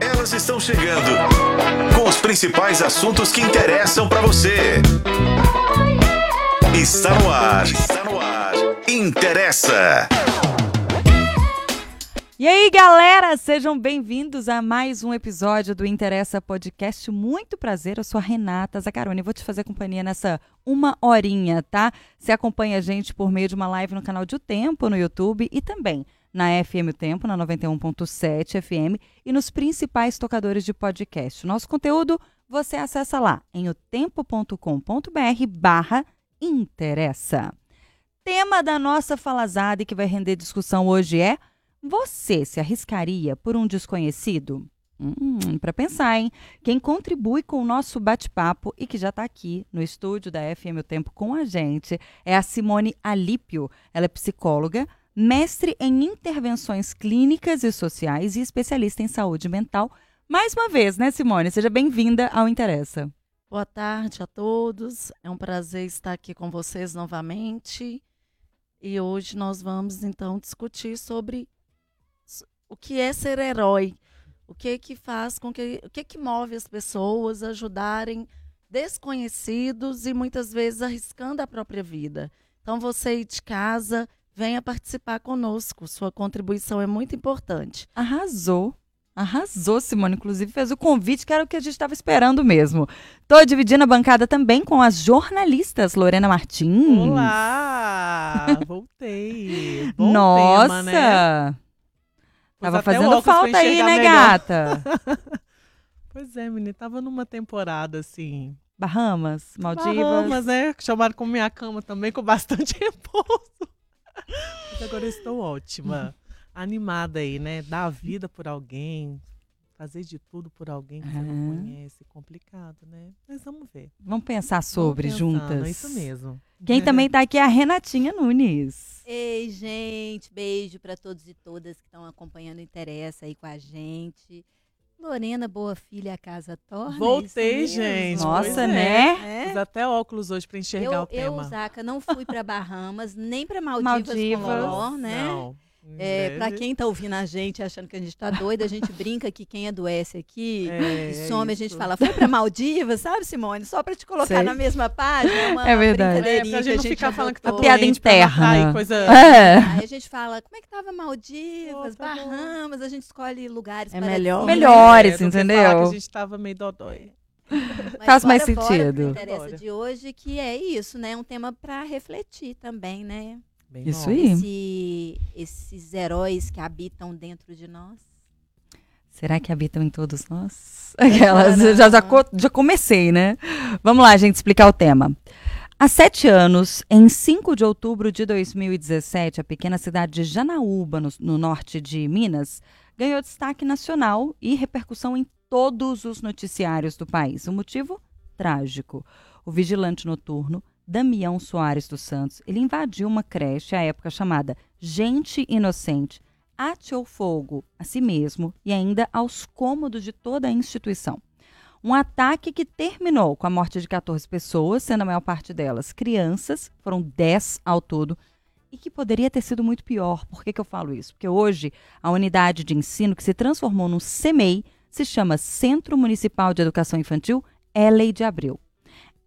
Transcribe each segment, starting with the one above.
Elas estão chegando com os principais assuntos que interessam para você. Está no ar. Está no ar. Interessa. E aí, galera, sejam bem-vindos a mais um episódio do Interessa Podcast. Muito prazer, eu sou a Renata Zacaroni. Vou te fazer companhia nessa uma horinha, tá? Você acompanha a gente por meio de uma live no canal de O Tempo no YouTube e também na FM Tempo, na 91.7 FM e nos principais tocadores de podcast. Nosso conteúdo você acessa lá em otempo.com.br barra interessa. Tema da nossa falazada que vai render discussão hoje é você se arriscaria por um desconhecido? Hum, para pensar, hein? Quem contribui com o nosso bate-papo e que já está aqui no estúdio da FM O Tempo com a gente é a Simone Alípio. Ela é psicóloga, mestre em intervenções clínicas e sociais e especialista em saúde mental. Mais uma vez, né, Simone? Seja bem-vinda ao Interessa. Boa tarde a todos. É um prazer estar aqui com vocês novamente. E hoje nós vamos então discutir sobre o que é ser herói, o que que faz com que o que que move as pessoas a ajudarem desconhecidos e muitas vezes arriscando a própria vida. Então você de casa, venha participar conosco. Sua contribuição é muito importante. Arrasou. Arrasou, Simone. Inclusive, fez o convite, que era o que a gente estava esperando mesmo. Estou dividindo a bancada também com as jornalistas Lorena Martins. Olá! Voltei. Bom Nossa! tema, né? Tava até fazendo falta aí, né, melhor. gata? Pois é, menina. Tava numa temporada assim. Bahamas, Maldivas. Bahamas, né? Chamaram com minha cama também, com bastante repouso. Agora eu estou ótima. Animada aí, né? Dar a vida por alguém. Fazer de tudo por alguém que você não conhece. Complicado, né? Mas vamos ver. Vamos pensar sobre Vamos pensando, juntas. é Isso mesmo. Quem também tá aqui é a Renatinha Nunes. Ei, gente, beijo para todos e todas que estão acompanhando o Interessa aí com a gente. Lorena, boa filha, a casa torna. é Voltei, gente. Nossa, pois é. né? É. Fiz até óculos hoje pra enxergar Eu, o tema. eu, Zaca, não fui para Bahamas, nem para Maldivas, Maldivas. né? Não. É, Né? para quem tá ouvindo a gente, achando que a gente tá doida, a gente brinca que quem adoece aqui É, e some, a gente fala, foi para Maldivas, sabe, Simone? Só para te colocar Sei. na mesma página. É, uma É verdade. É, brincadeirinha pra gente não ficar falando que tá piada interna. coisa... É. Aí a gente fala, como é que tava Maldivas, Oh, tá. Bahamas, a gente escolhe lugares É melhor. Melhores, É, entendeu? a gente tava meio dodói. Mas Faz mais bora fora sentido. interessa Bora. de hoje, que é isso, né? Um tema para refletir também, né? Bem Isso bom. aí. Esse- esses heróis que habitam dentro de nós. Será que habitam em todos nós? Aquelas, já, já, co- já comecei, né? Vamos lá, gente, explicar o tema. Há sete anos, em 5 de outubro de 2017, a pequena cidade de Janaúba, no, no norte de Minas, ganhou destaque nacional e repercussão em todos os noticiários do país. O motivo? Trágico. O vigilante noturno, Damião Soares dos Santos, ele invadiu uma creche à época chamada Gente Inocente, ateou fogo a si mesmo e ainda aos cômodos de toda a instituição. Um ataque que terminou com a morte de 14 pessoas, sendo a maior parte delas crianças, foram 10 ao todo, e que poderia ter sido muito pior. Por que, que eu falo isso? Porque hoje a unidade de ensino que se transformou num CEMEI se chama Centro Municipal de Educação Infantil Elei de Abreu.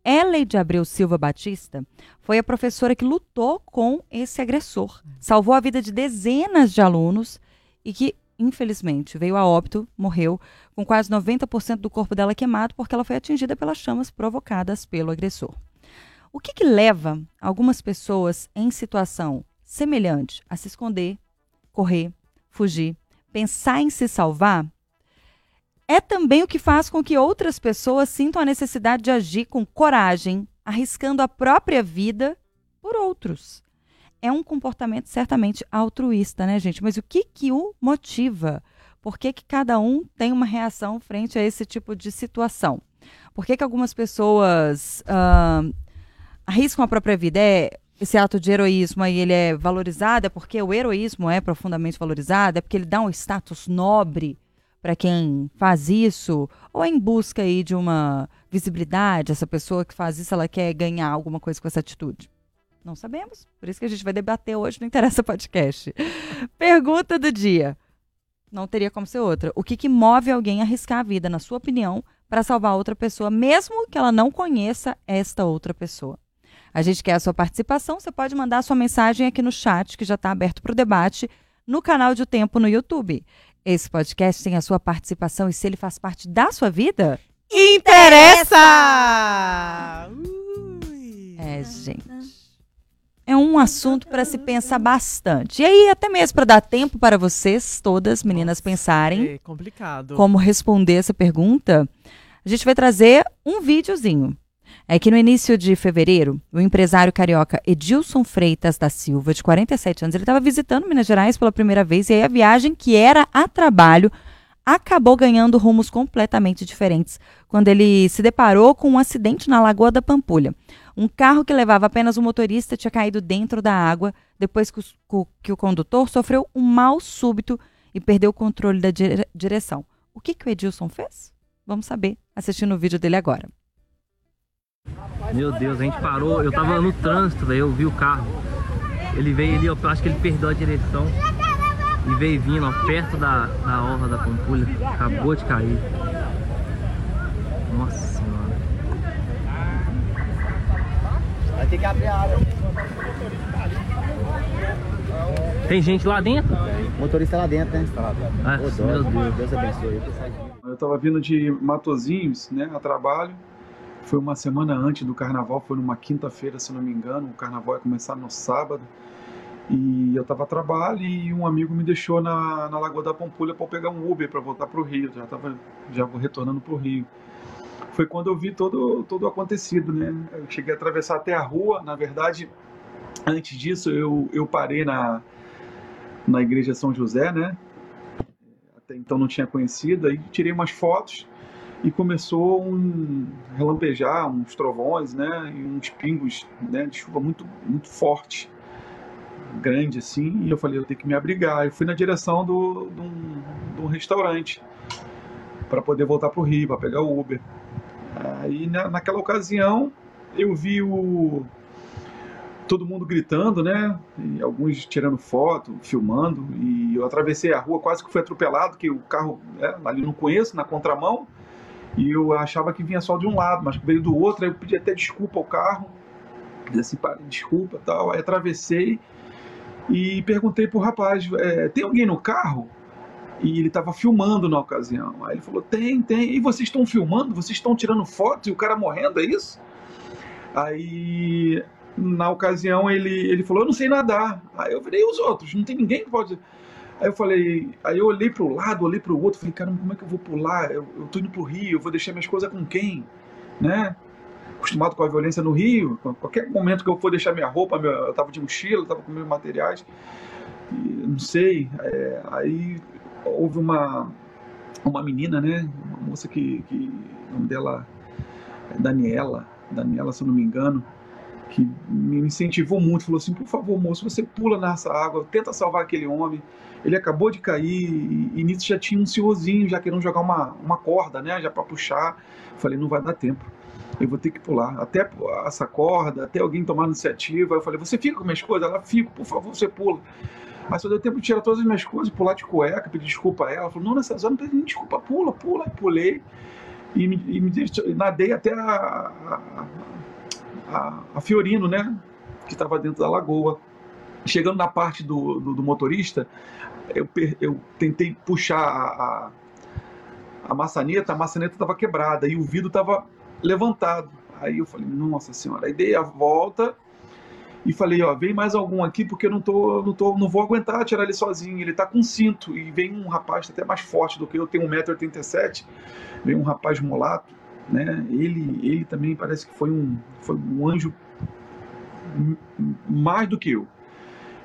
Elei de Abreu Silva Batista foi a professora que lutou com esse agressor, salvou a vida de dezenas de alunos e que, infelizmente, veio a óbito, morreu, com quase 90% do corpo dela queimado porque ela foi atingida pelas chamas provocadas pelo agressor. O que, que leva algumas pessoas em situação semelhante a se esconder, correr, fugir, pensar em se salvar? É também o que faz com que outras pessoas sintam a necessidade de agir com coragem, arriscando a própria vida por outros. É um comportamento certamente altruísta, né, gente? Mas o que que o motiva? Por que, que cada um tem uma reação frente a esse tipo de situação? Por que, que algumas pessoas ah, arriscam a própria vida? É esse ato de heroísmo aí, ele é valorizado? É porque o heroísmo é profundamente valorizado? É porque ele dá um status nobre para quem faz isso? Ou é em busca aí de uma visibilidade? Essa pessoa que faz isso, ela quer ganhar alguma coisa com essa atitude? Não sabemos. Por isso que a gente vai debater hoje no Interessa Podcast. Pergunta do dia. Não teria como ser outra. O que, que move alguém a arriscar a vida, na sua opinião, para salvar outra pessoa, mesmo que ela não conheça esta outra pessoa? A gente quer a sua participação. Você pode mandar a sua mensagem aqui no chat, que já está aberto para o debate, no canal de O Tempo no YouTube. Esse podcast tem a sua participação e se ele faz parte da sua vida, Interessa! Ui. é, gente. É um assunto para se pensar bastante. E aí, até mesmo para dar tempo para vocês, todas, meninas, pensarem É complicado. como responder essa pergunta, a gente vai trazer um videozinho. É que no início de fevereiro, o empresário carioca Edilson Freitas da Silva, de 47 anos, ele estava visitando Minas Gerais pela primeira vez e aí a viagem, que era a trabalho, acabou ganhando rumos completamente diferentes quando ele se deparou com um acidente na Lagoa da Pampulha. Um carro que levava apenas o motorista tinha caído dentro da água depois que o, que o condutor sofreu um mal súbito e perdeu o controle da dire- direção. O que, que o Edilson fez? Vamos saber assistindo o vídeo dele agora. Meu Deus, a gente parou, eu tava no trânsito, velho, eu vi o carro. Ele veio ali, eu acho que ele perdeu a direção. E veio vindo, ó, perto da, da orla da Pampulha. Acabou de cair. Nossa senhora. Vai ter que abrir a área. Tem gente lá dentro? O motorista lá dentro, né? Ah, meu Deus. Deus abençoe. Eu estava vindo de Matozinhos, né, a trabalho. Foi uma semana antes do carnaval, foi numa quinta-feira, se não me engano. O carnaval ia começar no sábado. E eu estava a trabalho e um amigo me deixou na, na Lagoa da Pampulha para pegar um Uber para voltar para o Rio. Já estava já retornando para o Rio. Foi quando eu vi todo todo acontecido, né? Eu cheguei a atravessar até a rua. Na verdade, antes disso eu, eu parei na na igreja São José, né? até então não tinha conhecido, aí tirei umas fotos e começou um relampejar, uns trovões, né, e uns pingos, né, de chuva muito muito forte, grande assim, e eu falei, eu tenho que me abrigar. Eu fui na direção do, de, um, um restaurante para poder voltar para o Rio, para pegar o Uber. Aí na, naquela ocasião eu vi o todo mundo gritando, né? E alguns tirando foto, filmando. E eu atravessei a rua, quase que fui atropelado, que o carro né, ali não conheço, na contramão. E eu achava que vinha só de um lado, mas veio do outro. Aí eu pedi até desculpa ao carro, assim, "Pá, desculpa, tal. Aí atravessei e perguntei pro rapaz, é, tem alguém no carro? E ele estava filmando na ocasião. Aí ele falou, tem, tem. E vocês estão filmando? Vocês estão tirando foto e o cara morrendo, é isso? Aí na ocasião ele, ele falou, eu não sei nadar. Aí eu e os outros? Não tem ninguém que pode. Aí eu falei, aí eu olhei para o lado, olhei para o outro, falei, caramba, como é que eu vou pular? Eu, eu tô indo pro Rio, eu vou deixar minhas coisas com quem? Né? Acostumado com a violência no Rio, qualquer momento que eu for deixar minha roupa, meu, eu tava de mochila, tava com meus materiais, e, não sei. é, aí houve uma, uma menina, né? Uma moça que, que o nome dela é Daniela, Daniela, se eu não me engano, que me incentivou muito, falou assim, por favor, moço, você pula nessa água, tenta salvar aquele homem, ele acabou de cair, e, nisso já tinha um senhorzinho, já querendo jogar uma, uma corda, né, já para puxar, falei, não vai dar tempo, eu vou ter que pular, até essa corda, até alguém tomar iniciativa, eu falei, você fica com minhas coisas? Ela, fica, por favor, você pula. Mas só deu tempo de tirar todas as minhas coisas, pular de cueca, pedir desculpa a ela, falou, não, nessas horas não pedi desculpa, pula, pula, e pulei, e, me, e me nadei até a, a, a, a Fiorino, né? Que estava dentro da lagoa. Chegando na parte do, do, do motorista, eu, eu tentei puxar a, a, a maçaneta, a maçaneta estava quebrada e o vidro estava levantado. Aí eu falei, nossa senhora. Aí dei a volta e falei, ó, vem mais algum aqui porque eu não tô, não tô, não vou aguentar tirar ele sozinho. Ele tá com cinto e vem um rapaz até mais forte do que eu, tem 1,87m, vem um rapaz mulato, né? Ele, ele também parece que foi um, foi um anjo mais do que eu.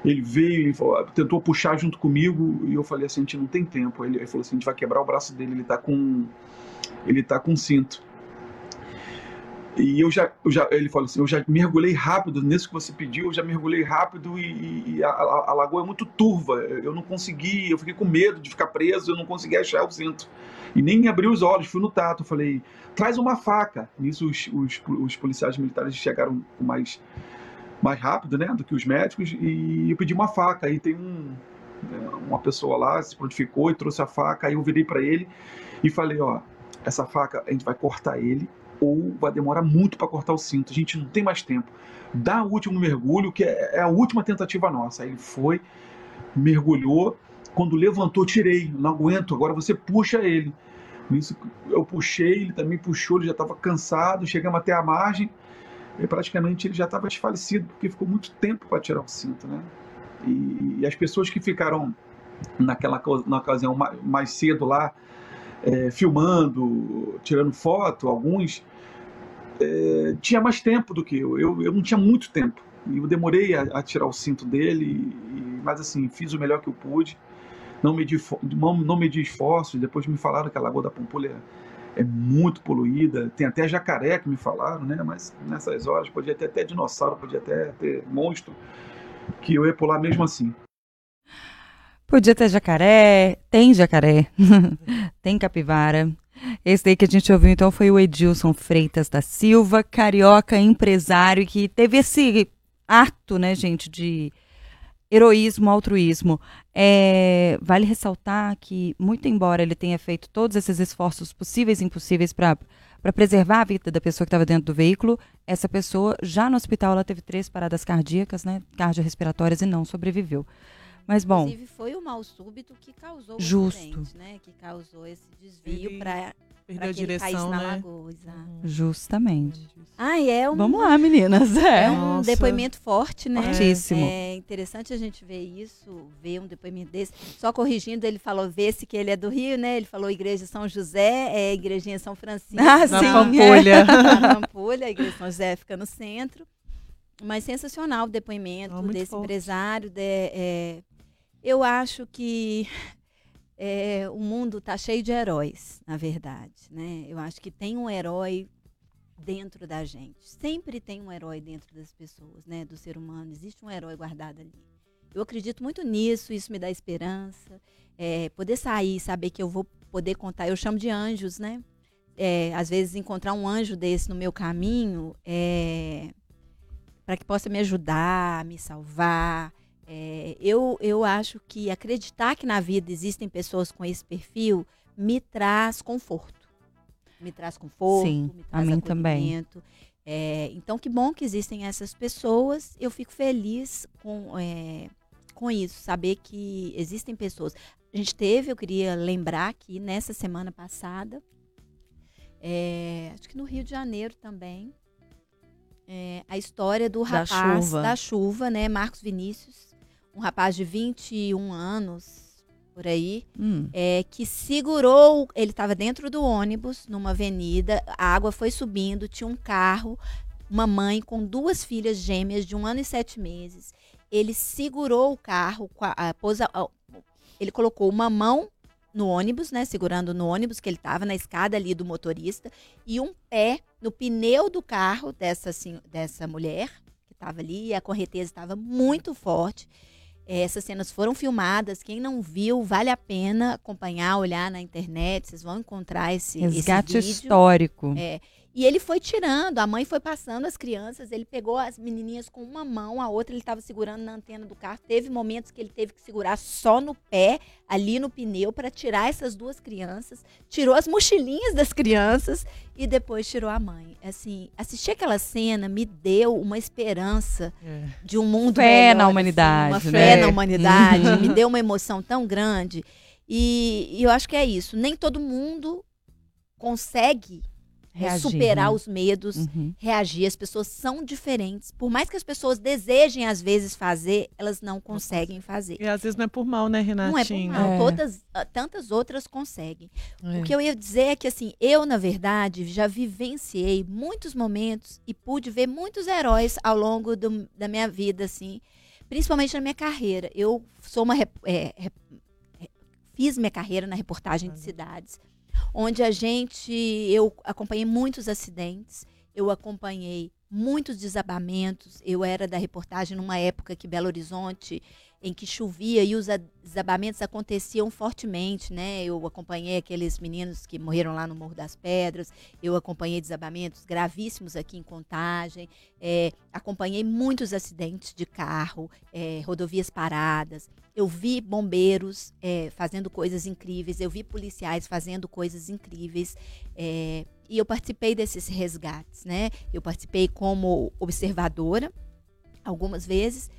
Ele veio e tentou puxar junto comigo e eu falei assim, a gente não tem tempo. Ele, ele falou assim, a gente vai quebrar o braço dele, ele tá com ele tá com cinto. E eu já, eu já, ele falou assim, eu já mergulhei rápido nisso que você pediu, eu já mergulhei rápido e, e a, a- a lagoa é muito turva, eu não consegui, eu fiquei com medo de ficar preso, eu não consegui achar o cinto. E nem abri os olhos, fui no tato, falei, traz uma faca. Nisso os, os, os policiais militares chegaram mais, mais rápido, né, do que os médicos, e eu pedi uma faca. Aí tem um, Uma pessoa lá se prontificou e trouxe a faca, aí eu virei para ele e falei, ó, essa faca a gente vai cortar ele ou vai demorar muito para cortar o cinto. A gente não tem mais tempo. Dá o último mergulho, que é, é a última tentativa nossa. Aí ele foi, mergulhou, quando levantou, tirei, não aguento, agora você puxa ele. Eu puxei, ele também puxou, ele já estava cansado, chegamos até a margem, e praticamente ele já estava desfalecido, porque ficou muito tempo para tirar o cinto, né? E, e, as pessoas que ficaram naquela na ocasião mais cedo lá, é, filmando, tirando foto, alguns, é, tinha mais tempo do que eu. eu. Eu não tinha muito tempo. E eu demorei a, a tirar o cinto dele, e, mas assim, fiz o melhor que eu pude não medi, não, não medi esforços. Depois me falaram que a Lagoa da Pampulha é, é muito poluída. Tem até jacaré que me falaram, né? Mas nessas horas podia ter até dinossauro, podia até ter monstro, que eu ia pular mesmo assim. Podia ter jacaré, tem jacaré, tem capivara. Esse daí que a gente ouviu então foi o Edilson Freitas da Silva, carioca empresário que teve esse ato, né, gente, de heroísmo, altruísmo. É, vale ressaltar que, muito embora ele tenha feito todos esses esforços possíveis e impossíveis para preservar a vida da pessoa que estava dentro do veículo, essa pessoa, já no hospital, ela teve três paradas cardíacas, né, cardiorrespiratórias, e não sobreviveu. Mas bom. Inclusive foi o mal súbito que causou justo. o acidente, né? Que causou esse desvio para Perdeu a direção, né? Lagoa, uhum. Justamente. Ah, é um, Vamos lá, meninas. É, é um Nossa. depoimento forte, né? Fortíssimo. É interessante a gente ver isso, ver um depoimento desse. Só corrigindo, ele falou, vê-se que ele é do Rio, né? Ele falou Igreja São José, é Igrejinha São Francisco. Ah, sim. Na Pampulha. Na Pampulha, a Igreja São José fica no centro. Mas sensacional o depoimento oh, desse forte. empresário. De, é, eu acho que é, o mundo está cheio de heróis, na verdade. Né? Eu acho que tem um herói dentro da gente. Sempre tem um herói dentro das pessoas, né? do ser humano. Existe um herói guardado ali. Eu acredito muito nisso, isso me dá esperança. É, poder sair, saber que eu vou poder contar. Eu chamo de anjos, né? É, às vezes encontrar um anjo desse no meu caminho é, para que possa me ajudar, me salvar, é, eu, eu acho que acreditar que na vida existem pessoas com esse perfil me traz conforto. Me traz conforto, Sim, me traz a mim também. É, então, que bom que existem essas pessoas. Eu fico feliz com, é, com isso, saber que existem pessoas. A gente teve, eu queria lembrar que nessa semana passada, é, acho que no Rio de Janeiro também, é, a história do rapaz da chuva. da chuva, né, Marcos Vinícius, um rapaz de 21 anos, por aí, hum. é, que segurou. Ele estava dentro do ônibus, numa avenida, a água foi subindo, tinha um carro, uma mãe com duas filhas gêmeas de um ano e sete meses. Ele segurou o carro, a, pôs a, ele colocou uma mão no ônibus, né, segurando no ônibus que ele estava na escada ali do motorista e um pé no pneu do carro dessa assim, dessa mulher que estava ali e a correnteza estava muito forte. Essas cenas foram filmadas. Quem não viu, vale a pena acompanhar, olhar na internet. Vocês vão encontrar esse, Resgate esse vídeo. histórico. É. E ele foi tirando, a mãe foi passando as crianças, ele pegou as menininhas com uma mão, a outra ele estava segurando na antena do carro. Teve momentos que ele teve que segurar só no pé, ali no pneu, para tirar essas duas crianças. Tirou as mochilinhas das crianças e depois tirou a mãe. Assim, assistir aquela cena me deu uma esperança é. de um mundo fé melhor, na humanidade, assim, uma né? fé na humanidade, me deu uma emoção tão grande. E, e eu acho que é isso. Nem todo mundo consegue Reagir, superar né? os medos, uhum. reagir. As pessoas são diferentes. Por mais que as pessoas desejem, às vezes, fazer, elas não conseguem fazer. E às vezes não é por mal, né, Renatinho? Não é por mal. É. Todas, ah, tantas outras conseguem. É. O que eu ia dizer é que, assim, eu, na verdade, já vivenciei muitos momentos e pude ver muitos heróis ao longo do, da minha vida, assim, principalmente na minha carreira. Eu sou uma. É, fiz minha carreira na reportagem de cidades onde a gente, eu acompanhei muitos acidentes, eu acompanhei muitos desabamentos. Eu era da reportagem numa época que Belo Horizonte em que chovia e os desabamentos aconteciam fortemente, né? Eu acompanhei aqueles meninos que morreram lá no Morro das Pedras, eu acompanhei desabamentos gravíssimos aqui em Contagem, é, acompanhei muitos acidentes de carro, é, rodovias paradas. Eu vi bombeiros é, fazendo coisas incríveis, eu vi policiais fazendo coisas incríveis. E eu participei desses resgates, né? Eu participei como observadora algumas vezes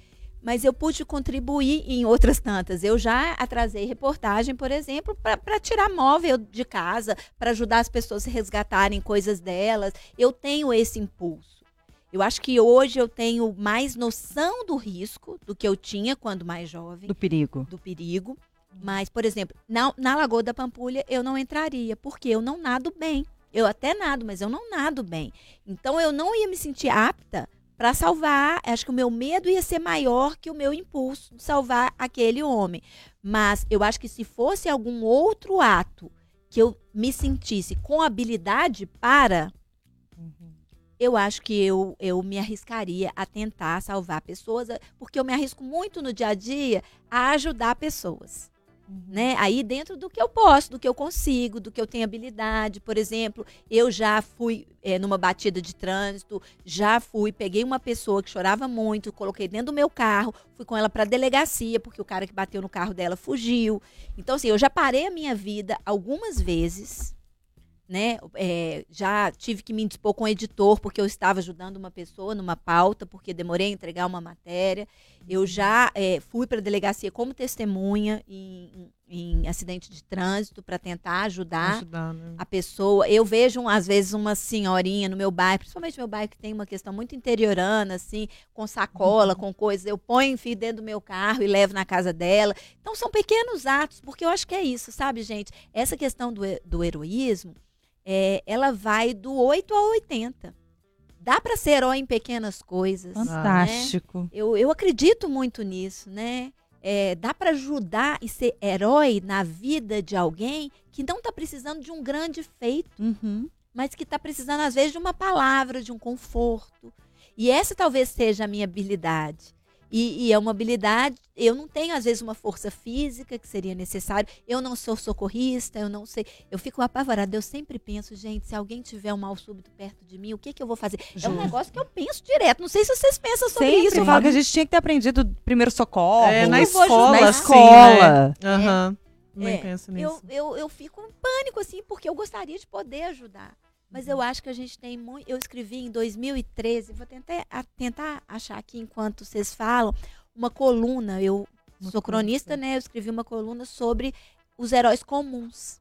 mas eu pude contribuir em outras tantas. Eu já atrasei reportagem, por exemplo, para tirar móvel de casa, para ajudar as pessoas a resgatarem coisas delas. Eu tenho esse impulso. Eu acho que hoje eu tenho mais noção do risco do que eu tinha quando mais jovem. Do perigo. Do perigo. Mas, por exemplo, na, na Lagoa da Pampulha eu não entraria, porque eu não nado bem. Eu até nado, mas eu não nado bem. Então eu não ia me sentir apta para salvar. Acho que o meu medo ia ser maior que o meu impulso de salvar aquele homem. Mas eu acho que se fosse algum outro ato que eu me sentisse com habilidade para, uhum. eu acho que eu, eu me arriscaria a tentar salvar pessoas, porque eu me arrisco muito no dia a dia a ajudar pessoas. Né? Aí dentro do que eu posso, do que eu consigo, do que eu tenho habilidade. Por exemplo, eu já fui é, numa batida de trânsito, já fui, peguei uma pessoa que chorava muito, coloquei dentro do meu carro, fui com ela para a delegacia, porque o cara que bateu no carro dela fugiu. Então, assim, eu já parei a minha vida algumas vezes né? É, já tive que me dispor com o editor porque eu estava ajudando uma pessoa numa pauta, porque demorei a entregar uma matéria. Eu já é, fui para a delegacia como testemunha em, em acidente de trânsito para tentar ajudar, ajudar né? a pessoa. Eu vejo às vezes uma senhorinha no meu bairro, principalmente meu bairro que tem uma questão muito interiorana, assim, com sacola, uhum. com coisas. Eu ponho, enfim, dentro do meu carro e levo na casa dela. Então são pequenos atos, porque eu acho que é isso, sabe, gente? Essa questão do, do heroísmo é, ela vai do 8 ao 80. Dá para ser herói em pequenas coisas. Né? Fantástico. Né? Eu, eu acredito muito nisso, né? É, dá para ajudar e ser herói na vida de alguém que não está precisando de um grande feito, uhum. mas que está precisando, às vezes, de uma palavra, de um conforto. E essa talvez seja a minha habilidade. E, e, é uma habilidade. Eu não tenho, às vezes, uma força física que seria necessário. Eu não sou socorrista, eu não sei. Eu fico apavorada. Eu sempre penso, gente, se alguém tiver um mal súbito perto de mim, o que, que eu vou fazer? Justo. É um negócio que eu penso direto. Não sei se vocês pensam sobre sempre. isso. Eu falo que a gente tinha que ter aprendido primeiro socorro. É, na escola. Na escola. Sim, né? Uhum. É, penso nisso. Eu, eu, eu fico em pânico, assim, porque eu gostaria de poder ajudar. Mas eu acho que a gente tem muito. Eu escrevi em 2013, vou tentar, tentar achar aqui enquanto vocês falam, uma coluna. Eu uma sou cronista, né? Eu escrevi uma coluna sobre os heróis comuns.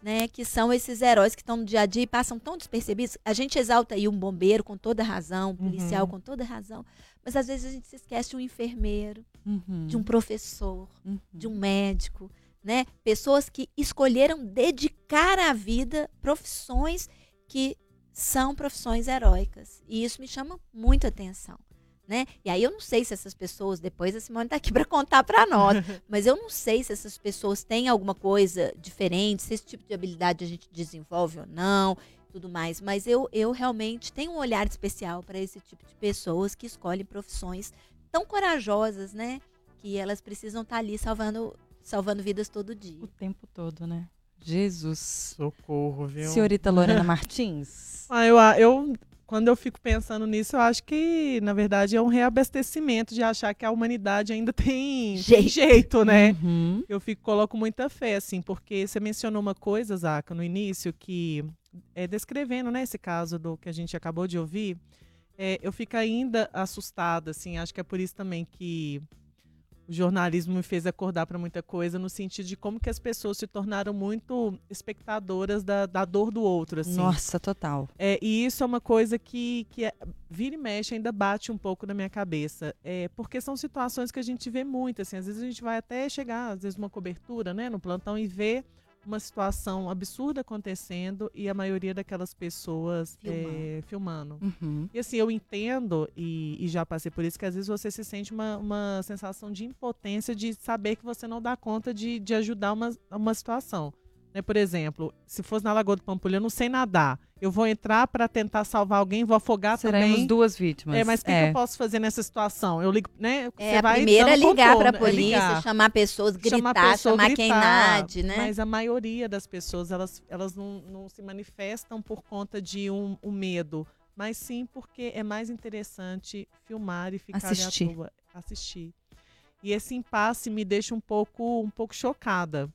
Né, que são esses heróis que estão no dia a dia e passam tão despercebidos. A gente exalta aí um bombeiro com toda razão, um policial uhum. com toda razão, mas às vezes a gente se esquece de um enfermeiro, uhum. de um professor, uhum. de um médico, né? Pessoas que escolheram dedicar a vida profissões que são profissões heróicas. E isso me chama muita atenção. Né? E aí eu não sei se essas pessoas, depois a Simone está aqui para contar para nós, mas eu não sei se essas pessoas têm alguma coisa diferente, se esse tipo de habilidade a gente desenvolve ou não, tudo mais. Mas eu, eu realmente tenho um olhar especial para esse tipo de pessoas que escolhem profissões tão corajosas, né? Que elas precisam estar tá ali salvando, salvando vidas todo dia. O tempo todo, né? Jesus. Socorro, viu? Senhorita Lorena Martins. Ah, eu, eu, quando eu fico pensando nisso, eu acho que, na verdade, é um reabastecimento de achar que a humanidade ainda tem jeito, jeito né? Uhum. Eu fico, coloco muita fé, assim, porque você mencionou uma coisa, Zaca, no início, que é descrevendo, né, esse caso do que a gente acabou de ouvir, é, eu fico ainda assustada, assim, acho que é por isso também que o jornalismo me fez acordar para muita coisa no sentido de como que as pessoas se tornaram muito espectadoras da, da dor do outro, assim. Nossa, total. É, e isso é uma coisa que, que é, vira e mexe ainda bate um pouco na minha cabeça. É, porque são situações que a gente vê muito, assim. Às vezes a gente vai até chegar, às vezes, uma cobertura, né, no plantão e ver uma situação absurda acontecendo e a maioria daquelas pessoas filmando. É, filmando. Uhum. E assim, eu entendo e, e, já passei por isso, que às vezes você se sente uma, uma sensação de impotência de saber que você não dá conta de, de ajudar uma, uma situação. Né? Por exemplo, se fosse na Lagoa do Pampulha, eu não sei nadar. Eu vou entrar para tentar salvar alguém, vou afogar Seremos também. duas vítimas. É, mas o que, é. que eu posso fazer nessa situação? Eu ligo, né? É, Você a vai primeira é ligar para a é polícia, ligar. chamar pessoas, gritar, Chamar pessoa, chamar quem gritar, nade, né? Mas a maioria das pessoas, elas, elas não, não se manifestam por conta de um, um medo, mas sim porque é mais interessante filmar e ficar ali à Assistir. toa, assistir. E esse impasse me deixa um pouco, um pouco chocada.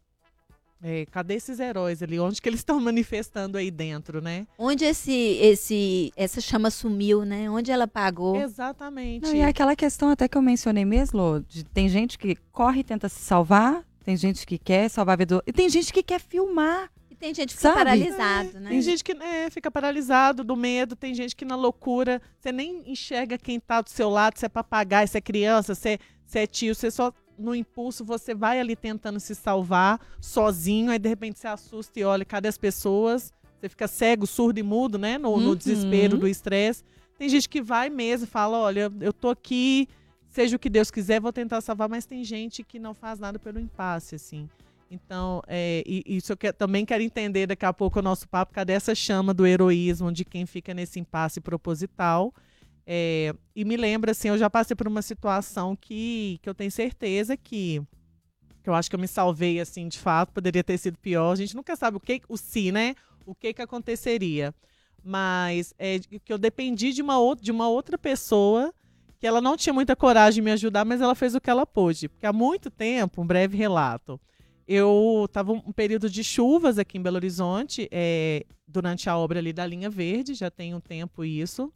É, cadê esses heróis ali? Onde que eles estão manifestando aí dentro, né? Onde esse, esse, essa chama sumiu, né? Onde ela apagou? Exatamente. Não, e é aquela questão até que eu mencionei mesmo, Lô, de- tem gente que corre e tenta se salvar, tem gente que quer salvar a vida do... E tem gente que quer filmar. E tem gente que fica Sabe? paralisado, né? Tem gente que é, fica paralisado do medo, tem gente que na loucura, você nem enxerga quem tá do seu lado, se é papagaio, se é criança, se é, se é tio, você só no impulso você vai ali tentando se salvar sozinho, aí de repente você assusta e olha, cadê as pessoas? Você fica cego, surdo e mudo, né? No, no Uhum. desespero do estresse. Tem gente que vai mesmo e fala, olha, eu tô aqui, seja o que Deus quiser, vou tentar salvar, mas tem gente que não faz nada pelo impasse, assim. Então, é, isso eu que- também quero entender daqui a pouco o nosso papo, cadê essa chama do heroísmo de quem fica nesse impasse proposital. É, e me lembra, assim, eu já passei por uma situação que, que eu tenho certeza que, que eu acho que eu me salvei, assim, de fato, poderia ter sido pior. A gente nunca sabe o que, o se, né? O que que aconteceria. Mas é que eu dependi de uma, ou- de uma outra pessoa que ela não tinha muita coragem de me ajudar, mas ela fez o que ela pôde. Porque há muito tempo, um breve relato, eu estava um período de chuvas aqui em Belo Horizonte, é, durante a obra ali da linha verde, já tem um tempo isso.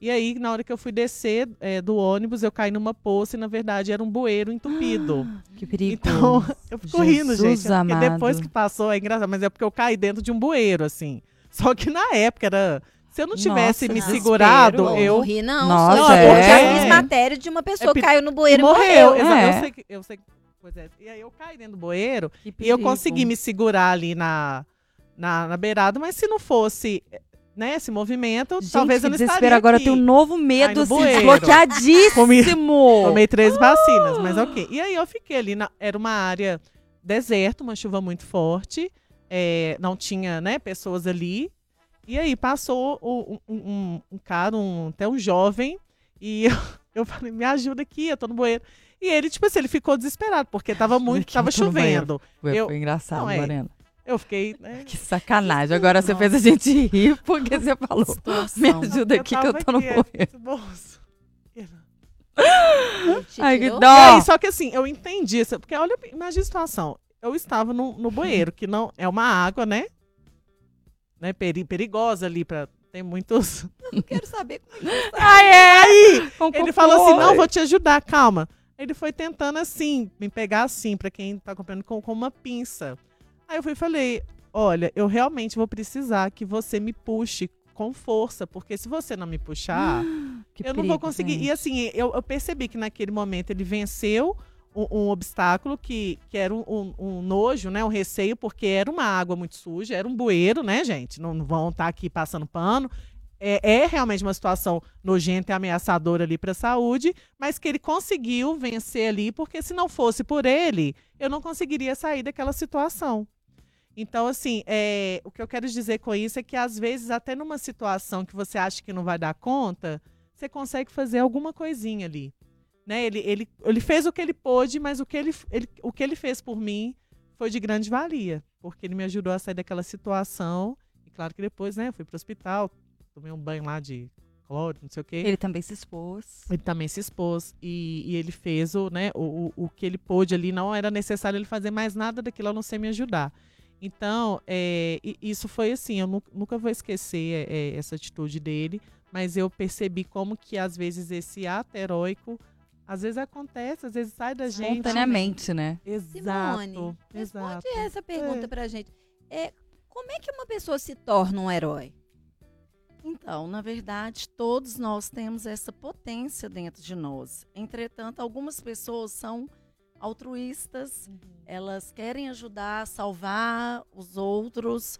E aí, na hora que eu fui descer é, do ônibus, eu caí numa poça e, na verdade, era um bueiro entupido. Que perigo. Então, eu fico rindo, Jesus gente. é Porque amado. depois que passou, é engraçado, mas é porque eu caí dentro de um bueiro, assim. Só que na época era. Se eu não tivesse Nossa, me segurado, Não, eu. morri, não. Nossa, só, é. eu já fiz matéria de uma pessoa É que caiu no bueiro e morreu. morreu. É. Eu sei que. Eu sei, que- pois é. E aí eu caí dentro do bueiro e eu consegui me segurar ali na, na, na beirada, mas se não fosse né, esse movimento, Gente, talvez eu não desespero. estaria Agora eu tenho um novo medo, assim, desbloqueadíssimo. Tomei três vacinas, mas ok. E aí eu fiquei ali, na- era uma área deserto, uma chuva muito forte, é, não tinha, né, pessoas ali. E aí passou o- um, um- um cara, um, até um jovem, e eu, eu falei, me ajuda aqui, eu tô no bueiro. E ele, tipo assim, ele ficou desesperado, porque tava muito, tava banheiro. chovendo. Foi, Eu- foi engraçado, não, é. Morena. Eu fiquei, né, Que sacanagem. Agora você fez a gente rir porque você falou. Me Situação. ajuda aqui que eu tô no é, bolso. Ai, que? E dó. aí, só que assim, eu entendi. isso, Porque olha, imagina a situação. Eu estava no, no banheiro, que não é uma água, né? né peri- perigosa ali para tem muitos. Não quero saber como é que Ai, é. Aí Com ele falou assim: "Não, vou te ajudar, calma". Ele foi tentando assim, me pegar assim, para quem tá acompanhando com, com uma pinça. Aí eu fui e falei: "Olha, eu realmente vou precisar que você me puxe com força, porque se você não me puxar, Que eu não perigo, vou conseguir. gente. E assim, eu, eu percebi que naquele momento ele venceu um, um obstáculo que, que era um, um- um nojo, né? Um receio, porque era uma água muito suja, era um bueiro, né, gente? Não, não vão estar aqui passando pano. É, é realmente uma situação nojenta e ameaçadora ali para a saúde, mas que ele conseguiu vencer ali, porque se não fosse por ele, eu não conseguiria sair daquela situação. Então, assim, é, o que eu quero dizer com isso é que, às vezes, até numa situação que você acha que não vai dar conta, você consegue fazer alguma coisinha ali. Né? Ele, ele, ele fez o que ele pôde, mas o que ele, ele- o que ele fez por mim foi de grande valia, porque ele me ajudou a sair daquela situação. E claro que depois, né, fui para o hospital, tomei um banho lá de cloro, não sei o quê. Ele também se expôs. Ele também se expôs e, e ele fez o, né, o, o, o que ele pôde ali. Não era necessário ele fazer mais nada daquilo a não ser me ajudar. Então, é, isso foi assim, eu nu- nunca vou esquecer é, é, essa atitude dele, mas eu percebi como que às vezes esse ato heróico, às vezes acontece, às vezes sai da gente. Espontaneamente, né? Exato, Simone, exato. responde essa pergunta É. pra gente. É, como é que uma pessoa se torna um herói? Então, na verdade, todos nós temos essa potência dentro de nós. Entretanto, algumas pessoas são altruístas, elas querem ajudar, salvar os outros,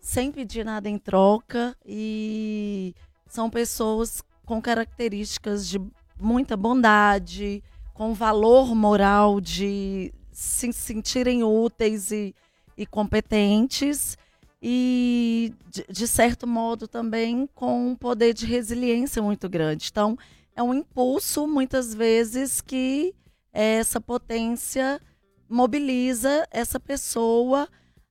sem pedir nada em troca, e são pessoas com características de muita bondade, com valor moral de se sentirem úteis e, e competentes. E, de, de, certo modo, também com um poder de resiliência muito grande. Então, é um impulso, muitas vezes, que essa potência mobiliza essa pessoa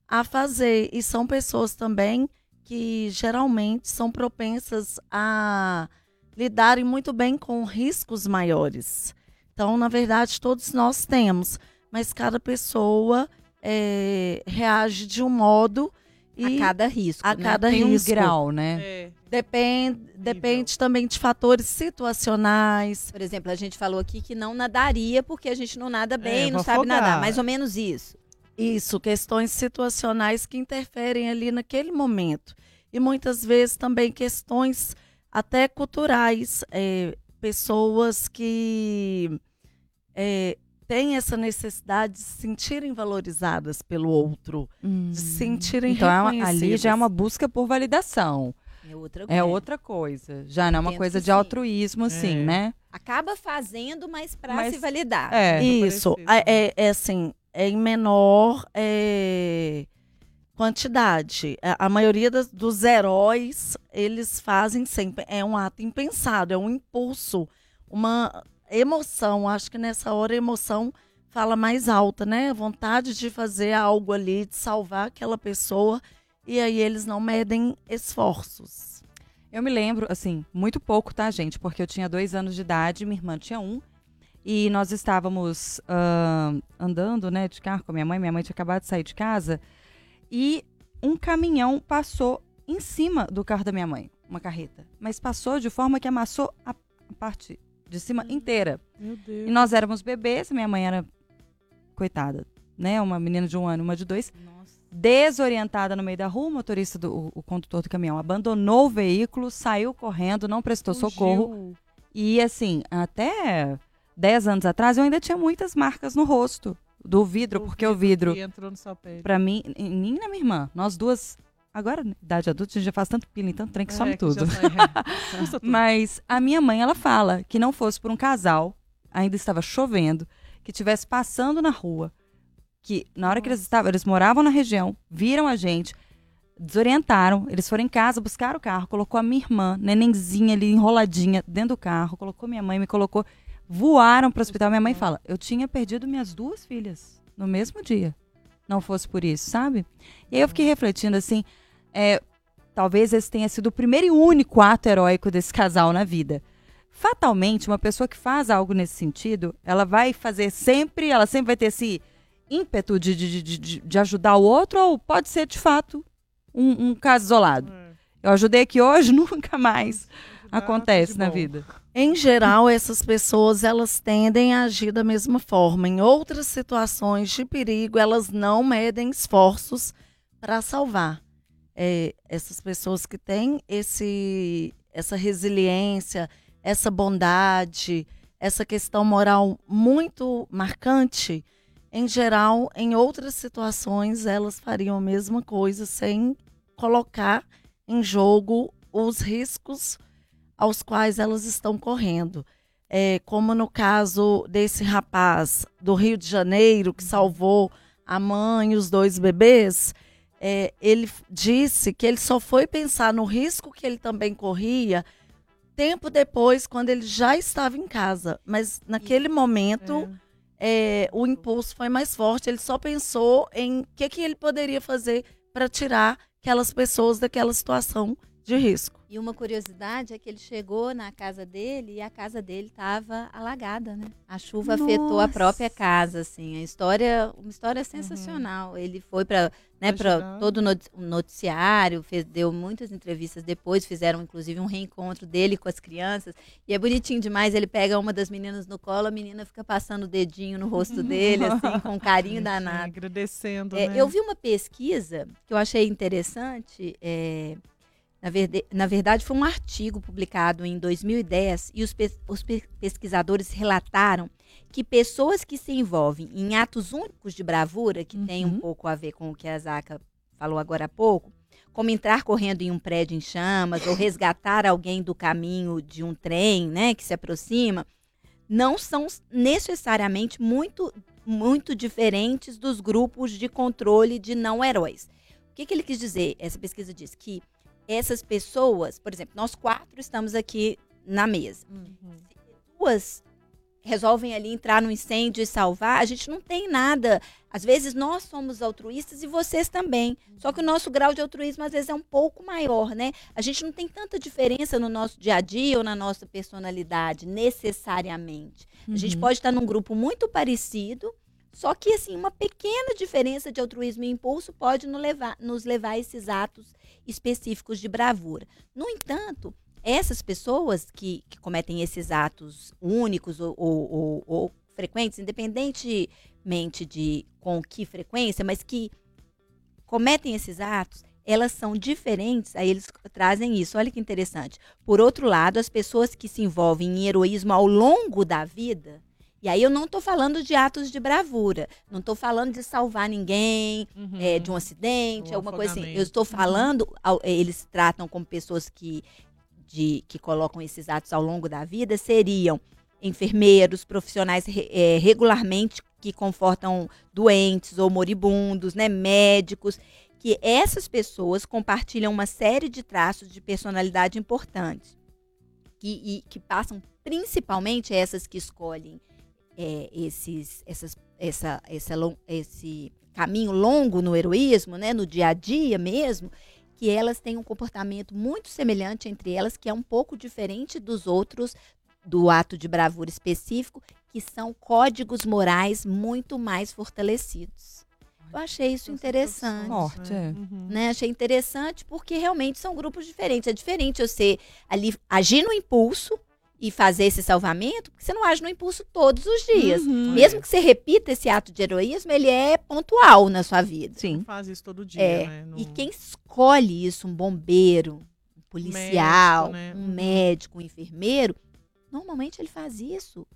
a fazer. E são pessoas também que geralmente são propensas a lidarem muito bem com riscos maiores. Então, na verdade, todos nós temos, mas cada pessoa é, reage de um modo e a cada risco. A né? cada Tem risco. um grau, né? É. Depende, depende também de fatores situacionais. Por exemplo, a gente falou aqui que não nadaria porque a gente não nada bem, É, não sabe afogar. nadar. Mais ou menos isso. Isso, questões situacionais que interferem ali naquele momento. E muitas vezes também questões até culturais. é, pessoas que é, têm essa necessidade de se sentirem valorizadas pelo outro, Hum. de se sentirem Então, é reconhecidas. ali já é uma busca por validação. É outra É coisa. outra coisa. Já não é uma Penso coisa de sim. altruísmo, assim, É. né? Acaba fazendo, mas para Mas- se validar. É. Isso, é, é- é assim, é em menor é, quantidade. A, a maioria das- dos heróis, eles fazem sempre, é um ato impensado, é um impulso, uma emoção. Acho que nessa hora a emoção fala mais alta, né? A vontade de fazer algo ali, de salvar aquela pessoa, e aí eles não medem esforços. Eu me lembro, assim, muito pouco, tá, gente? Porque eu tinha dois anos de idade, minha irmã tinha um. E nós estávamos ahn, andando, né, de carro com minha mãe. Minha mãe tinha acabado de sair de casa. E um caminhão passou em cima do carro da minha mãe. Uma carreta. Mas passou de forma que amassou a parte de cima inteira. Meu Deus. E nós éramos bebês, minha mãe era, coitada, né? Uma menina de um ano, uma de dois Nossa. desorientada no meio da rua, o motorista, do, o, o condutor do caminhão abandonou o veículo, saiu correndo, não prestou Fugiu. socorro. E assim, até 10 anos atrás eu ainda tinha muitas marcas no rosto do vidro, porque o vidro, entrou sua pele. pra mim, e nem na minha irmã, nós duas, agora, na idade adulta, a gente já faz tanto peeling, tanto trem que some É, tudo. já sai- é. Tudo. Mas a minha mãe, ela fala que não fosse por um casal, ainda estava chovendo, que tivesse passando na rua, que na hora que eles estavam, eles moravam na região, viram a gente, desorientaram, eles foram em casa, buscaram o carro, colocou a minha irmã, nenenzinha ali enroladinha dentro do carro, colocou minha mãe, me colocou, voaram para o hospital. Minha mãe fala: "Eu tinha perdido minhas duas filhas no mesmo dia. Não fosse por isso, sabe?" E aí eu fiquei refletindo assim, é, talvez esse tenha sido o primeiro e único ato heróico desse casal na vida. Fatalmente, uma pessoa que faz algo nesse sentido, ela vai fazer sempre, ela sempre vai ter esse ímpeto de, de, de, de- ajudar o outro, ou pode ser de fato um, um caso isolado. É. Eu ajudei aqui hoje, nunca mais Ajudar acontece na vida. Em geral, essas pessoas elas tendem a agir da mesma forma. Em outras situações de perigo, elas não medem esforços para salvar. É, essas pessoas que têm esse, essa resiliência, essa bondade, essa questão moral muito marcante, em geral, em outras situações, elas fariam a mesma coisa sem colocar em jogo os riscos aos quais elas estão correndo. É, como no caso desse rapaz do Rio de Janeiro que salvou a mãe e os dois bebês, é, ele disse que ele só foi pensar no risco que ele também corria tempo depois, quando ele já estava em casa. Mas naquele momento, é, o impulso foi mais forte. Ele só pensou em o que, que ele poderia fazer para tirar aquelas pessoas daquela situação de risco. E uma curiosidade é que ele chegou na casa dele e a casa dele estava alagada, né? A chuva afetou a Nossa. própria casa, assim. A história, uma história sensacional. Ele foi para, né, para todo o noti- o noticiário, fez, deu muitas entrevistas depois, fizeram inclusive um reencontro dele com as crianças. E é bonitinho demais, ele pega uma das meninas no colo, a menina fica passando o dedinho no rosto dele, assim, com um carinho danado. Agradecendo, É, né? Eu vi uma pesquisa que eu achei interessante. é, na, verde- na verdade, foi um artigo publicado em 2010 e os, pes- os pe- pesquisadores relataram que pessoas que se envolvem em atos únicos de bravura, que tem um Uhum. pouco a ver com o que a Zaca falou agora há pouco, como entrar correndo em um prédio em chamas ou resgatar alguém do caminho de um trem, né, que se aproxima, não são necessariamente muito muito diferentes dos grupos de controle de não heróis. O que, que ele quis dizer? Essa pesquisa diz que essas pessoas, por exemplo, nós quatro estamos aqui na mesa. Uhum. Duas resolvem ali entrar no incêndio e salvar, a gente não tem nada. Às vezes nós somos altruístas e vocês também. Só que o nosso grau de altruísmo às vezes é um pouco maior, né? A gente não tem tanta diferença no nosso dia a dia ou na nossa personalidade, necessariamente. Uhum. A gente uhum. pode estar num grupo muito parecido, só que assim, uma pequena diferença de altruísmo e impulso pode nos levar, nos levar a esses atos específicos de bravura. No entanto, essas pessoas que, que cometem esses atos únicos ou, ou, ou, ou frequentes, independentemente de com que frequência, mas que cometem esses atos, elas são diferentes, aí eles trazem isso. Olha que interessante. Por outro lado, as pessoas que se envolvem em heroísmo ao longo da vida, e aí eu não estou falando de atos de bravura, não estou falando de salvar ninguém, uhum. é, de um acidente, um alguma coisa assim. Eu estou uhum. falando, eles tratam como pessoas que de, que colocam esses atos ao longo da vida seriam enfermeiros, profissionais é, regularmente que confortam doentes ou moribundos, né, médicos, que essas pessoas compartilham uma série de traços de personalidade importantes, que, e, que passam principalmente essas que escolhem é, esses, essas, essa, essa, esse caminho longo no heroísmo, né, no dia a dia mesmo, que elas têm um comportamento muito semelhante entre elas, que é um pouco diferente dos outros do ato de bravura específico, que são códigos morais muito mais fortalecidos. Eu achei isso interessante. Morte, é. uhum. né? Achei interessante porque realmente são grupos diferentes. É diferente eu ser ali agir no impulso e fazer esse salvamento, porque você não age no impulso todos os dias. Uhum. Mesmo que você repita esse ato de heroísmo, ele é pontual na sua vida. Sim. Não faz isso todo dia, é. né? E quem escolhe isso, um bombeiro, um policial, médico, né? um médico, um enfermeiro, normalmente ele faz isso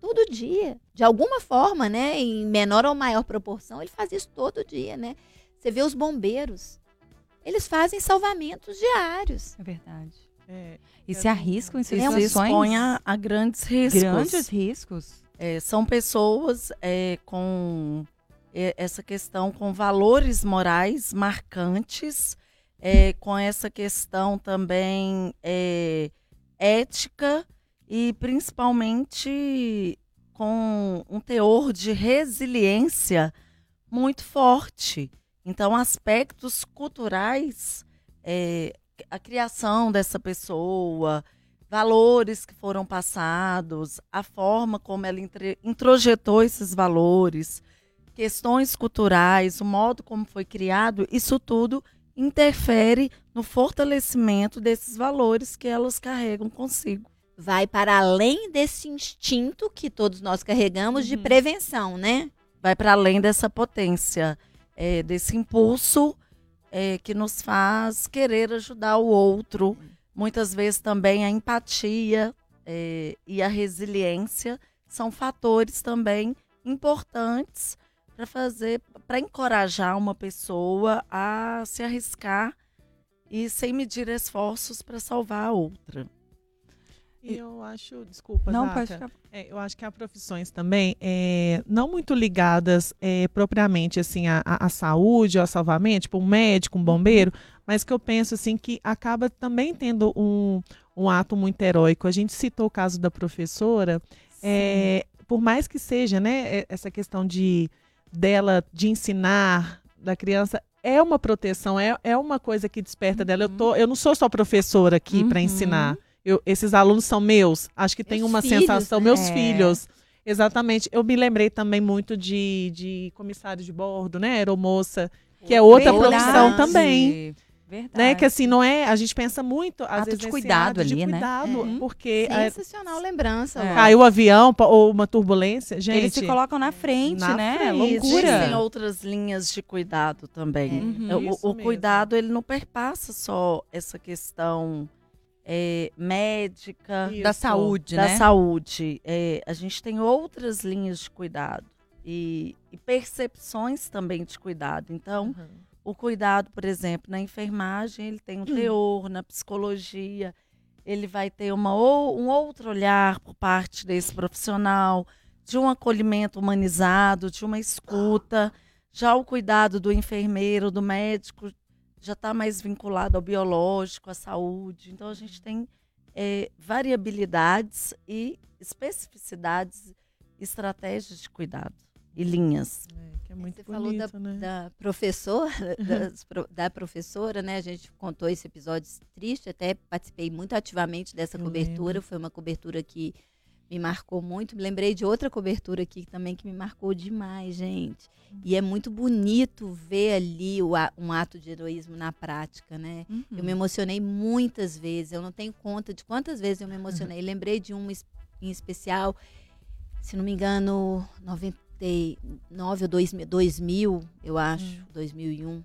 todo dia. De alguma forma, né? Em menor ou maior proporção, ele faz isso todo dia, né? Você vê os bombeiros. Eles fazem salvamentos diários. É verdade. É, e se arriscam em situações... Se expõe a, a, grandes riscos. Grandes riscos. É, são pessoas é, com é, essa questão, com valores morais marcantes, é, com essa questão também é, ética e principalmente com um teor de resiliência muito forte. Então, aspectos culturais é, a criação dessa pessoa, valores que foram passados, a forma como ela introjetou esses valores, questões culturais, o modo como foi criado, isso tudo interfere no fortalecimento desses valores que elas carregam consigo. Vai para além desse instinto que todos nós carregamos uhum. de prevenção, né? Vai para além dessa potência, é, desse impulso é, que nos faz querer ajudar o outro. Muitas vezes também a empatia é, e a resiliência são fatores também importantes para fazer, para encorajar uma pessoa a se arriscar e sem medir esforços para salvar a outra. E eu acho, desculpa, não Zaca, pode ficar. É, eu acho que há profissões também é, não muito ligadas é, propriamente assim à, à, saúde, ao salvamento, tipo um médico, um bombeiro, mas que eu penso assim que acaba também tendo um, um ato muito heróico. A gente citou o caso da professora, é, por mais que seja, né, é, essa questão de dela de ensinar da criança é uma proteção, é, é uma coisa que desperta uhum. dela. Eu, tô, eu não sou só professora aqui uhum. para ensinar eu, esses alunos são meus. Acho que meus tem uma filhos, sensação, meus é. filhos. Exatamente. Eu me lembrei também muito de, de comissário de bordo, né? Aeromoça, que é outra Verdade. profissão também. Verdade. Né? Que assim, não é. A gente pensa muito, às ato vezes, de cuidado ali, de cuidado, né? Porque. Sensacional é, lembrança. É. Caiu o avião ou uma turbulência, gente. Eles se colocam na frente, na né? Frente. Loucura. Existem outras linhas de cuidado também. É. Uhum. O, o cuidado, ele não perpassa só essa questão é, médica. Isso. Da saúde, da né? saúde. É, a gente tem outras linhas de cuidado e, e percepções também de cuidado. Então, uhum. o cuidado, por exemplo, na enfermagem, ele tem um teor, na psicologia, ele vai ter uma, ou, um outro olhar por parte desse profissional. de um acolhimento humanizado, de uma escuta. Já o cuidado do enfermeiro, do médico, já está mais vinculado ao biológico, à saúde. Então, a gente tem é, variabilidades e especificidades, estratégias de cuidado e linhas. É, que é muito Você bonito, falou da, né? da professora, das pro- da professora, né? A gente contou esse episódio triste, até participei muito ativamente dessa Eu cobertura. lembro. Foi uma cobertura que me marcou muito. Me lembrei de outra cobertura aqui também que me marcou demais, gente. E é muito bonito ver ali o um ato de heroísmo na prática, né? Eu me emocionei muitas vezes. Eu não tenho conta de quantas vezes eu me emocionei. Lembrei de um es- em especial, se não me engano, 99 ou 2000, 2000 eu acho, 2001.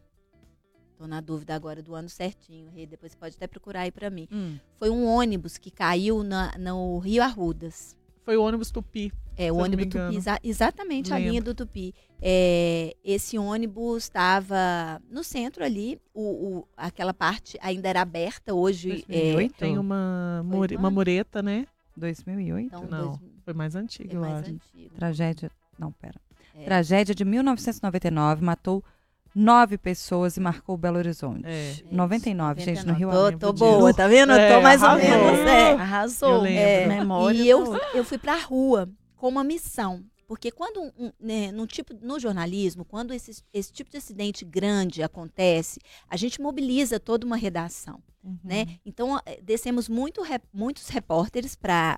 Tô na dúvida agora do ano certinho, Rê. Depois você pode até procurar aí pra mim. Hum. Foi um ônibus que caiu na, no Rio Arrudas. Foi o ônibus Tupi. É, Se o eu não ônibus me Tupi, exa- exatamente a linha do Tupi. É, esse ônibus estava no centro ali, o, o- aquela parte ainda era aberta, hoje é, 2008? Tem uma, mure- uma mureta, né? 2008? então, Não, dois- Foi mais antigo, é eu mais acho. antigo. Tragédia. Não, pera. É. Tragédia de 1999 matou nove pessoas e marcou Belo Horizonte. É. 99, gente, no Rio Tô, tô boa, tá vendo? Eu É, tô mais arrasou. ou menos. É. Arrasou. Eu lembro. É, É, memória. e eu, tá eu fui pra rua com uma missão. Porque quando um, né, no, tipo, no jornalismo, quando esse, esse tipo de acidente grande acontece, a gente mobiliza toda uma redação. Uhum. né? Então, eh, descemos muito muitos repórteres para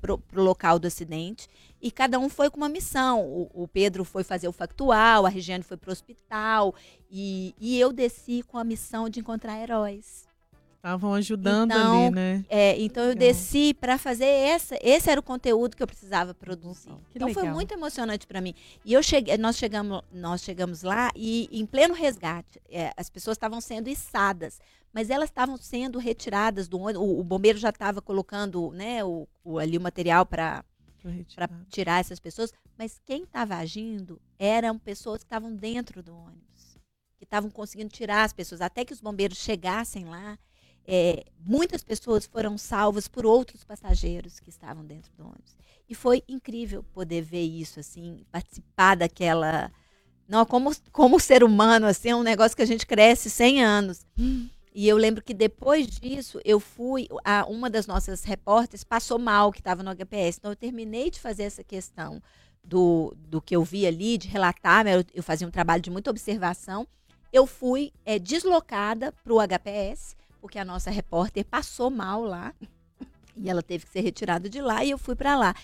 pro, pro local do acidente e cada um foi com uma missão. O, o Pedro foi fazer o factual, a Regiane foi para o hospital e, e eu desci com a missão de encontrar heróis. Estavam ajudando Então, ali, né? É, então eu Legal. desci para fazer essa, esse era o conteúdo que eu precisava produzir. Que então foi legal. muito emocionante para mim. E eu cheguei, nós chegamos, nós chegamos lá e em pleno resgate, é, as pessoas estavam sendo içadas, mas elas estavam sendo retiradas do ônibus. O, o bombeiro já estava colocando, né, o, o- ali o material para Foi para tirar essas pessoas, mas quem estava agindo eram pessoas que estavam dentro do ônibus, que estavam conseguindo tirar as pessoas. Até que os bombeiros chegassem lá, é, muitas pessoas foram salvas por outros passageiros que estavam dentro do ônibus. E foi incrível poder ver isso, assim, participar daquela. Não, como, como ser humano, assim, é um negócio que a gente cresce 100 anos. E eu lembro que depois disso, eu fui. A, uma das nossas repórteres passou mal, que estava no HPS. Então, eu terminei de fazer essa questão do, do que eu vi ali, de relatar. né, Eu, eu fazia um trabalho de muita observação. Eu fui é, deslocada para o HPS, porque a nossa repórter passou mal lá. E ela teve que ser retirada de lá e eu fui para lá.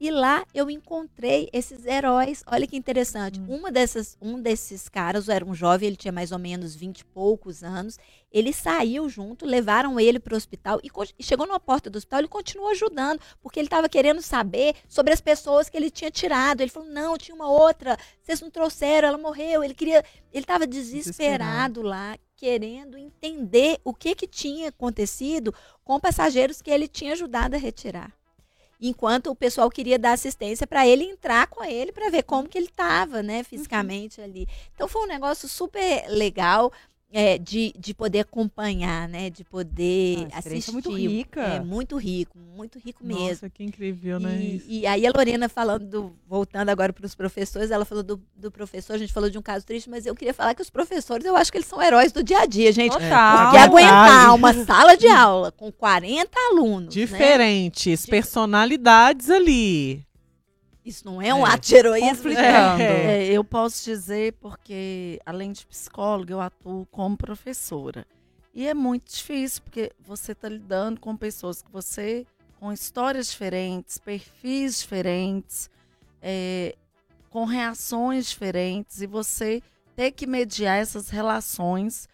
E lá eu encontrei esses heróis. Olha que interessante. Uma dessas, um desses caras era um jovem, ele tinha mais ou menos 20 e poucos anos. Ele saiu junto, levaram ele para o hospital e, e chegou na porta do hospital. Ele continuou ajudando, porque ele estava querendo saber sobre as pessoas que ele tinha tirado. Ele falou: Não, tinha uma outra, vocês não trouxeram, ela morreu. Ele queria, ele estava desesperado lá, querendo entender o que, que tinha acontecido com passageiros que ele tinha ajudado a retirar enquanto o pessoal queria dar assistência para ele entrar com ele para ver como que ele estava, né, fisicamente ali. Então foi um negócio super legal é, de, de poder acompanhar, né, de poder Ah, assistir. é muito rica. É muito rico, muito rico mesmo. Nossa, que incrível, né? E, isso? e aí a Lorena falando, do- voltando agora para os professores, ela falou do, do professor, a gente falou de um caso triste, mas eu queria falar que os professores, eu acho que eles são heróis do dia a dia, gente. Total. Porque aguentar uma sala de aula com 40 alunos, né? Diferentes personalidades ali. Isso não é um É. ato de heroísmo, Conflitando. É, eu posso dizer porque, além de psicóloga, eu atuo como professora. E é muito difícil, porque você está lidando com pessoas que você, com histórias diferentes, perfis diferentes, é, com reações diferentes, e você ter que mediar essas relações,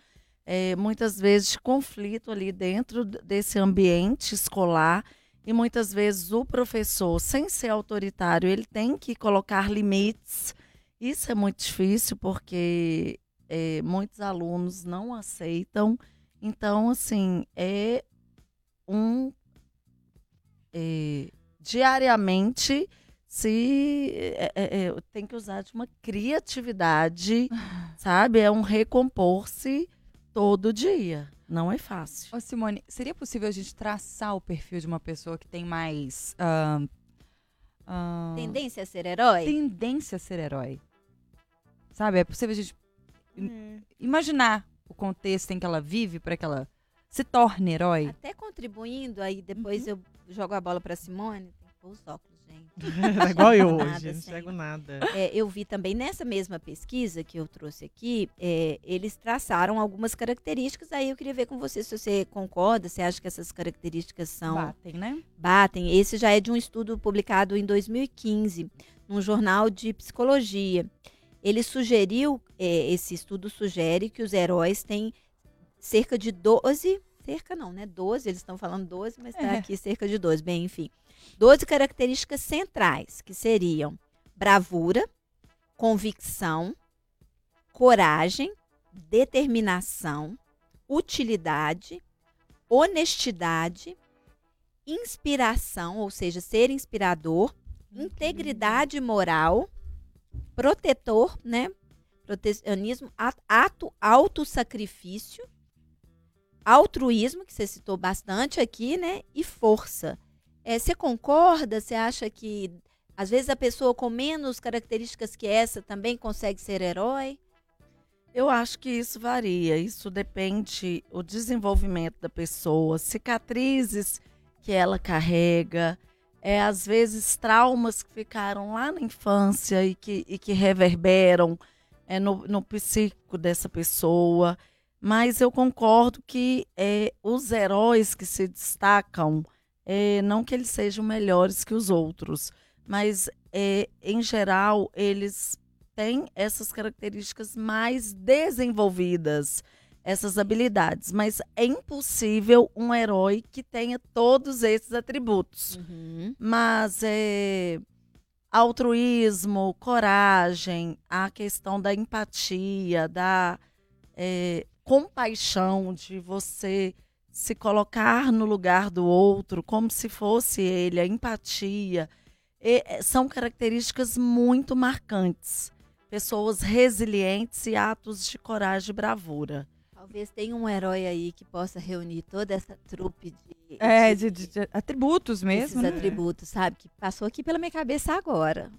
é, muitas vezes de conflito ali dentro desse ambiente escolar. E muitas vezes o professor, sem ser autoritário, ele tem que colocar limites. Isso é muito difícil porque é, muitos alunos não aceitam. Então, assim, é um. é, diariamente se é, tem que usar de uma criatividade, sabe? É um recompor-se todo dia. Não é fácil. Ô, Simone, seria possível a gente traçar o perfil de uma pessoa que tem mais. ahn, Uh, tendência a ser herói? Tendência a ser herói. Sabe? É possível a gente é. imaginar o contexto em que ela vive para que ela se torne herói. Até contribuindo, aí depois uhum. eu jogo a bola para Simone. Tem que pôr os óculos é igual eu hoje, não enxergo nada. É, eu vi também nessa mesma pesquisa que eu trouxe aqui, é, eles traçaram algumas características. Aí eu queria ver com você se você concorda, se acha que essas características são. Batem, né? Batem. Esse já é de um estudo publicado em 2015, num jornal de psicologia. Ele sugeriu, é, esse estudo sugere que os heróis têm cerca de 12, cerca não, né? 12, eles estão falando 12, mas está é. aqui cerca de 12. Bem, enfim. 12 características centrais, que seriam bravura, convicção, coragem, determinação, utilidade, honestidade, inspiração, ou seja, ser inspirador, integridade moral, protetor, né? Protecionismo, ato, autossacrifício, altruísmo, que você citou bastante aqui, né? E força. É, você concorda? Você acha que às vezes a pessoa com menos características que essa também consegue ser herói? Eu acho que isso varia. Isso depende o desenvolvimento da pessoa, cicatrizes que ela carrega, é, às vezes traumas que ficaram lá na infância e que, e que reverberam é, no, no psíquico dessa pessoa. Mas eu concordo que é, os heróis que se destacam é, não que eles sejam melhores que os outros, mas é, em geral eles têm essas características mais desenvolvidas, essas habilidades. Mas é impossível um herói que tenha todos esses atributos. Uhum. Mas é, altruísmo, coragem, a questão da empatia, da é, compaixão, de você se colocar no lugar do outro como se fosse ele, a empatia, e, eh, são características muito marcantes. Pessoas resilientes e atos de coragem e bravura. Talvez tenha um herói aí que possa reunir toda essa trupe de, é, de, de, de atributos mesmo. Esses né? atributos, sabe? Que passou aqui pela minha cabeça agora.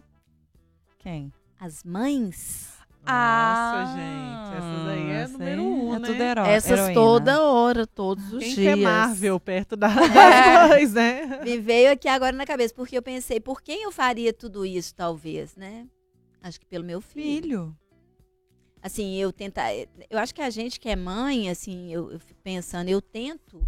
Quem? As mães. Nossa, ah, gente, essas aí é número um, é né? Tudo herói, essas heroína. toda hora, todos os Quem dias. Quem é Marvel perto da, das mães, né? Me veio aqui agora na cabeça, porque eu pensei, por quem eu faria tudo isso, talvez, né? Acho que pelo meu filho. Filho. Assim, eu tentar. Eu acho que a gente que é mãe, assim, eu, eu fico pensando, eu tento.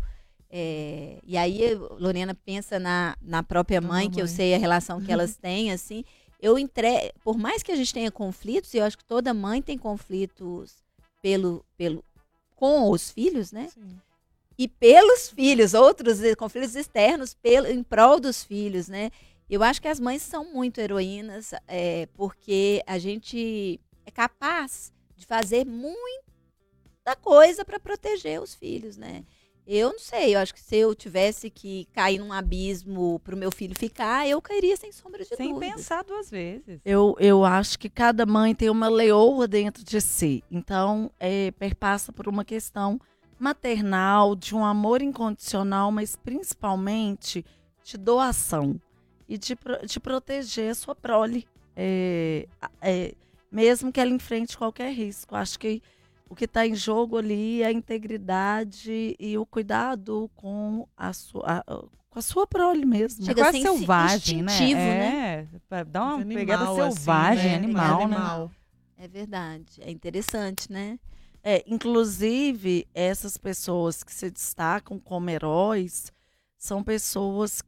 É, e aí, Lorena pensa na, na própria mãe, oh, que mãe. eu sei a relação que elas têm, assim eu entre... por mais que a gente tenha conflitos, e eu acho que toda mãe tem conflitos pelo, pelo com os filhos, né? Sim. E pelos filhos, outros conflitos externos pelo, em prol dos filhos, né? Eu acho que as mães são muito heroínas, é, porque a gente é capaz de fazer muita coisa para proteger os filhos, né? Eu não sei, eu acho que se eu tivesse que cair num abismo para o meu filho ficar, eu cairia sem sombra de sem dúvida. Sem pensar duas vezes. Eu, eu acho que cada mãe tem uma leoa dentro de si. Então, é, perpassa por uma questão maternal, de um amor incondicional, mas principalmente de doação e de, de proteger a sua prole, é, é, mesmo que ela enfrente qualquer risco. Acho que o que está em jogo ali é a integridade e o cuidado com a sua, a, com a sua prole mesmo. Chega é quase selvagem, né? né? É, dá uma animal, pegada assim, selvagem, assim, né? animal, animal, né? É verdade. É interessante, né? É, inclusive, essas pessoas que se destacam como heróis são pessoas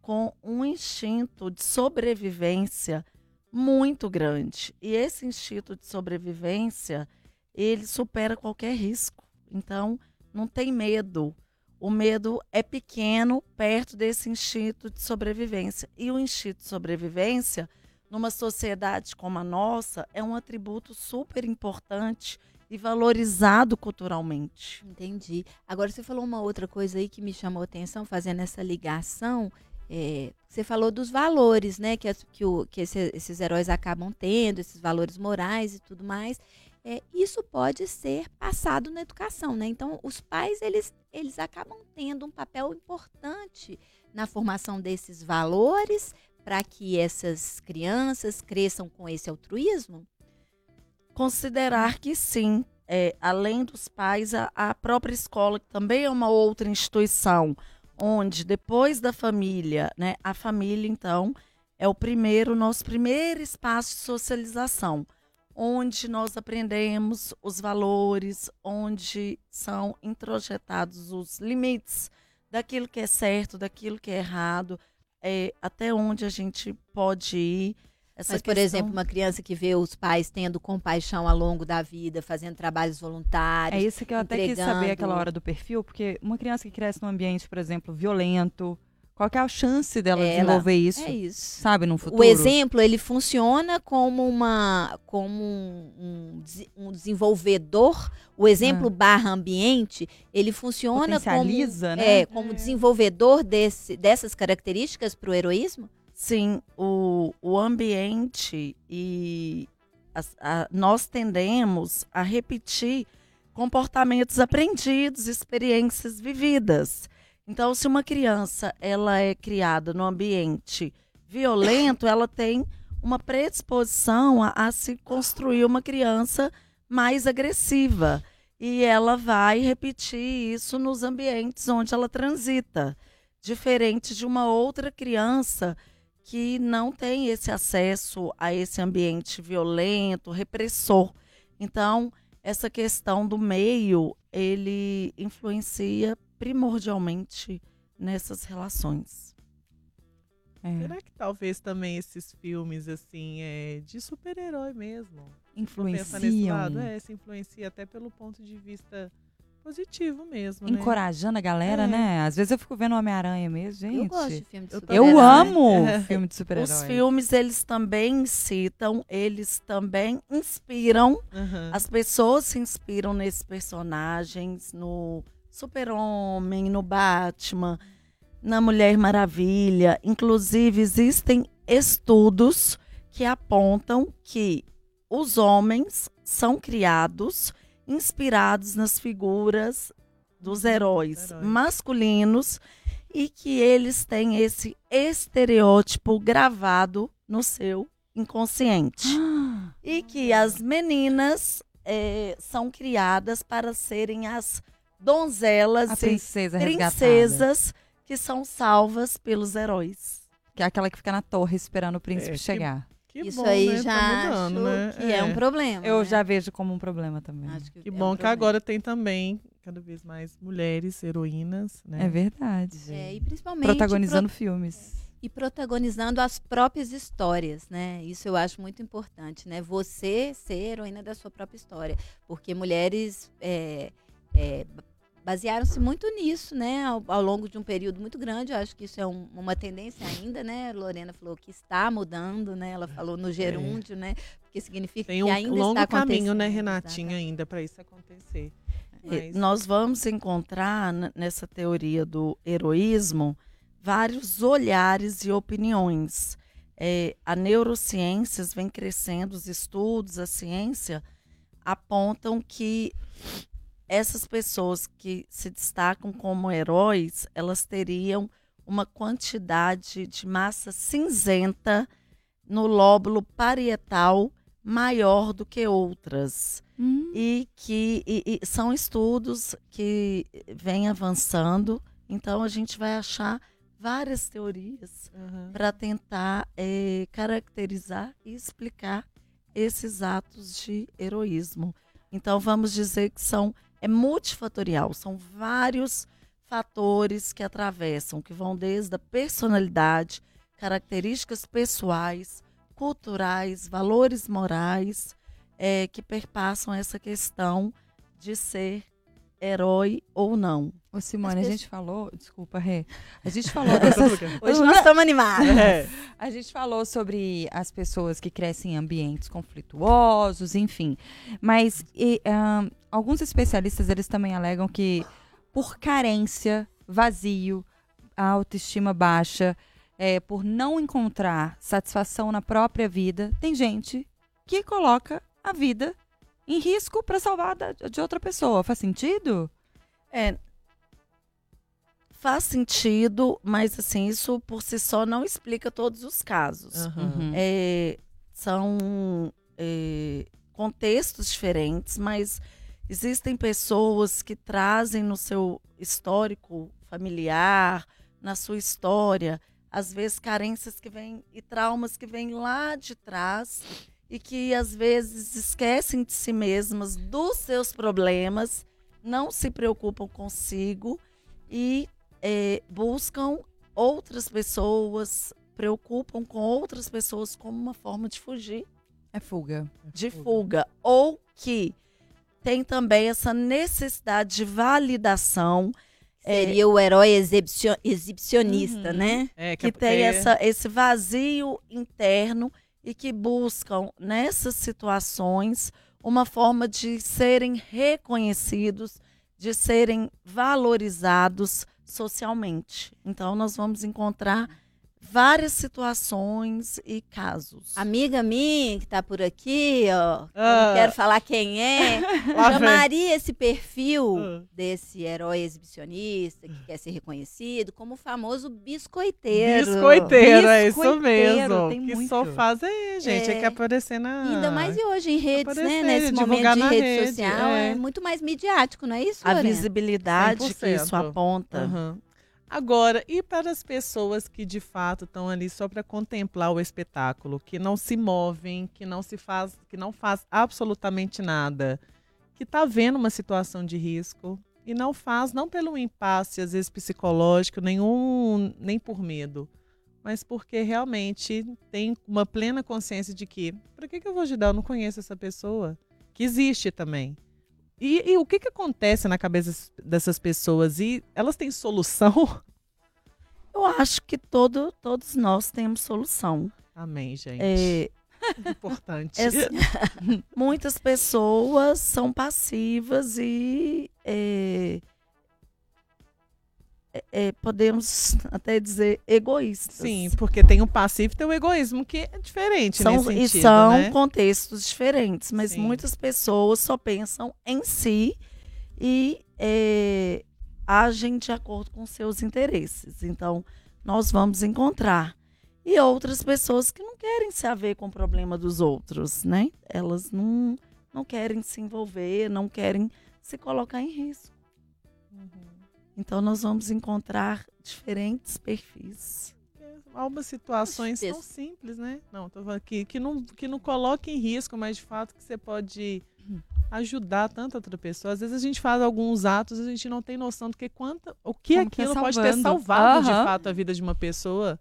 com um instinto de sobrevivência muito grande. E esse instinto de sobrevivência ele supera qualquer risco. Então, não tem medo. O medo é pequeno perto desse instinto de sobrevivência. E o instinto de sobrevivência, numa sociedade como a nossa, é um atributo super importante e valorizado culturalmente. Entendi. Agora, você falou uma outra coisa aí que me chamou a atenção, fazendo essa ligação. É, você falou dos valores, né, que, que, o, que esse, esses heróis acabam tendo, esses valores morais e tudo mais é, isso pode ser passado na educação, né? Então, os pais eles, eles acabam tendo um papel importante na formação desses valores para que essas crianças cresçam com esse altruísmo? Considerar que sim. É, além dos pais, a, a própria escola, que também é uma outra instituição, onde depois da família, né, a família, então, é o primeiro, nosso primeiro espaço de socialização, onde nós aprendemos os valores, onde são introjetados os limites daquilo que é certo, daquilo que é errado, é, até onde a gente pode ir. Essa Mas, por questão... exemplo, uma criança que vê os pais tendo compaixão ao longo da vida, fazendo trabalhos voluntários. É isso que eu até quis saber aquela hora do perfil, porque uma criança que cresce num ambiente, por exemplo, violento, qual é a chance dela Ela, desenvolver isso? É isso. Sabe, no futuro? O exemplo, ele funciona como uma como um, um, um desenvolvedor. O exemplo ah. barra ambiente, ele funciona como, né? é, como é. desenvolvedor desse, dessas características para o heroísmo? Sim, o, o ambiente e a, a, nós tendemos a repetir comportamentos aprendidos, experiências vividas. Então, se uma criança ela é criada no ambiente violento, ela tem uma predisposição a, a se construir uma criança mais agressiva. E ela vai repetir isso nos ambientes onde ela transita. Diferente de uma outra criança que não tem esse acesso a esse ambiente violento, repressor. Então, essa questão do meio, ele influencia primordialmente nessas relações. É. Será que talvez também esses filmes assim é de super-herói mesmo? Influenciam. É, se influencia até pelo ponto de vista positivo mesmo, né? Encorajando né? a galera, é. né? Às vezes eu fico vendo Homem-Aranha mesmo, gente. Eu gosto de filme de super Eu amo é. filme de super-herói. Os filmes, eles também incitam, eles também inspiram. Uhum. As pessoas se inspiram nesses personagens, no Super-Homem, no Batman, na Mulher Maravilha. Inclusive, existem estudos que apontam que os homens são criados inspirados nas figuras dos uhum, heróis, heróis masculinos e que eles têm esse estereótipo gravado no seu inconsciente. e que as meninas é, são criadas para serem as donzelas a princesa e princesas que são salvas pelos heróis. Que é aquela que fica na torre esperando o príncipe é, chegar. Que, que Isso bom, aí né? já tá mudando, né? que é. é. um problema. Eu né? já vejo como um problema também. Que, que, é bom um que agora tem também cada vez mais mulheres heroínas, né? É verdade. É, e principalmente protagonizando pro... filmes e protagonizando as próprias histórias, né? Isso eu acho muito importante, né? Você ser heroína da sua própria história, porque mulheres é, é, basearam-se muito nisso, né, ao, ao, longo de um período muito grande. Eu acho que isso é um, uma tendência ainda, né? Lorena falou que está mudando, né? Ela falou no gerúndio, é. né? Porque significa Tem um que ainda longo está caminho, né, Renatinha, ainda para isso acontecer. Mas... Nós vamos encontrar nessa teoria do heroísmo vários olhares e opiniões. É, a neurociências vem crescendo, os estudos, a ciência apontam que essas pessoas que se destacam como heróis, elas teriam uma quantidade de massa cinzenta no lóbulo parietal maior do que outras. Hum. E que e, e são estudos que vêm avançando, então a gente vai achar várias teorias uhum. para tentar é, caracterizar e explicar esses atos de heroísmo. Então vamos dizer que são é multifatorial, são vários fatores que atravessam, que vão desde a personalidade, características pessoais, culturais, valores morais, é, que perpassam essa questão de ser herói ou não. Ô Simone, a gente falou, desculpa, Rê, a gente falou dessas... Hoje nós estamos animados. É. A gente falou sobre as pessoas que crescem em ambientes conflituosos, enfim. Mas e, um, alguns especialistas, eles também alegam que por carência, vazio, a autoestima baixa, é, por não encontrar satisfação na própria vida, tem gente que coloca a vida em risco para salvar da, de outra pessoa. Faz sentido? É, faz sentido, mas assim, isso por si só não explica todos os casos. Uhum. É, são é, contextos diferentes, mas existem pessoas que trazem no seu histórico familiar, na sua história, às vezes carências que vêm e traumas que vêm lá de trás e que às vezes esquecem de si mesmas, dos seus problemas, não se preocupam consigo e é, buscam outras pessoas, preocupam com outras pessoas como uma forma de fugir. É fuga. De fuga. Ou que tem também essa necessidade de validação. Seria é, o herói exibicion, exibicionista, Uhum. né? É, que é- tem é- essa, esse vazio interno e que buscam nessas situações uma forma de serem reconhecidos, de serem valorizados socialmente. Então, nós vamos encontrar várias situações e casos. Amiga minha que tá por aqui, ó. eu Ah. não quero falar quem é. Chamaria esse perfil Ah. desse herói exibicionista que quer ser reconhecido como o famoso biscoiteiro. Biscoiteiro, é isso Biscoiteiro, mesmo. tem que muito. só faz aí, gente. É, É. que aparecer na. Ainda mais hoje em redes, né? Aparecer, Nesse momento divulgar de rede, rede, social, é. é. muito mais midiático, não é isso, A Lorena? visibilidade que isso 100%. aponta. Aham. Agora, e para as pessoas que de fato estão ali só para contemplar o espetáculo, que não se movem, que não se faz, que não faz absolutamente nada, que está vendo uma situação de risco e não faz não pelo impasse às vezes psicológico, nenhum, nem por medo, mas porque realmente tem uma plena consciência de que, para que, que eu vou ajudar? Eu não conheço essa pessoa, que existe também. E, e o que, que acontece na cabeça dessas pessoas? E elas têm solução? Eu acho que todo, todos nós temos solução. Amém, gente. É, Importante. é muitas pessoas são passivas e é, é, é, podemos até dizer egoístas. Sim, porque tem o passivo e tem o egoísmo, que é diferente são, nesse e sentido, são né? contextos diferentes, mas Sim. muitas pessoas só pensam em si e é, agem de acordo com seus interesses. Então, nós vamos encontrar. E outras pessoas que não querem se haver com o problema dos outros, né? Elas não, não querem se envolver, não querem se colocar em risco. Então, nós vamos encontrar diferentes perfis. Algumas situações tão simples, né? Não, tô falando que, que, não, que não coloca em risco, mas de fato que você pode ajudar tanta outra pessoa. Às vezes a gente faz alguns atos e a gente não tem noção do que quanta, o que Como que tá aquilo pode ter salvado de Aham. fato a vida de uma pessoa.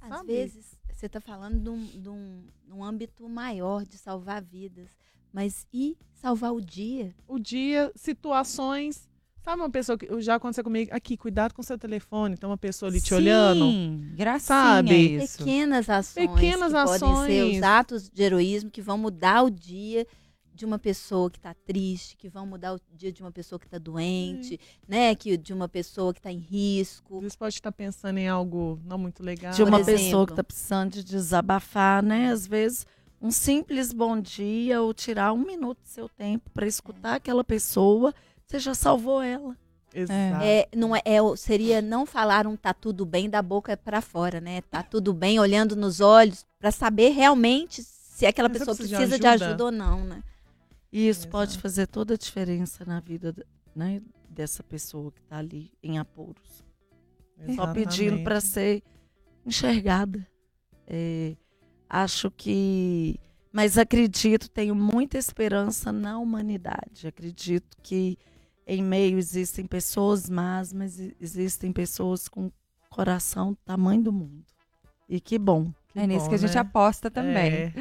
Às sabe? vezes, você está falando de um, de, um, de um âmbito maior de salvar vidas. Mas e salvar o dia? o dia, situações. Sabe uma pessoa que já aconteceu comigo? Aqui, cuidado com seu telefone. Tem uma pessoa ali te olhando. Sim, gracinha Sabe? isso. Pequenas ações Pequenas que podem ser ações. os atos de heroísmo que vão mudar o dia de uma pessoa que está triste, que vão mudar o dia de uma pessoa que está doente, né? Que de uma pessoa que está em Às risco. vezes pode estar pensando em algo não muito legal. de uma por pessoa exemplo. que está precisando de desabafar, né? Às vezes, um simples bom dia ou tirar um minuto do seu tempo para escutar aquela pessoa, você já salvou ela. Exato. É, não é, é seria não falar um tá tudo bem da boca para fora, né? Tá tudo bem olhando nos olhos para saber realmente se aquela pessoa precisa de precisa de ajuda? ajuda ou não, né? E isso Exato. pode fazer toda a diferença na vida né, dessa pessoa que está ali em apuros. Só pedindo para Exatamente. ser enxergada. É, acho que. Mas acredito, tenho muita esperança na humanidade. Acredito que em meio existem pessoas más, mas existem pessoas com coração do tamanho do mundo. E que bom. Que é nisso bom, que a gente né? aposta também. É.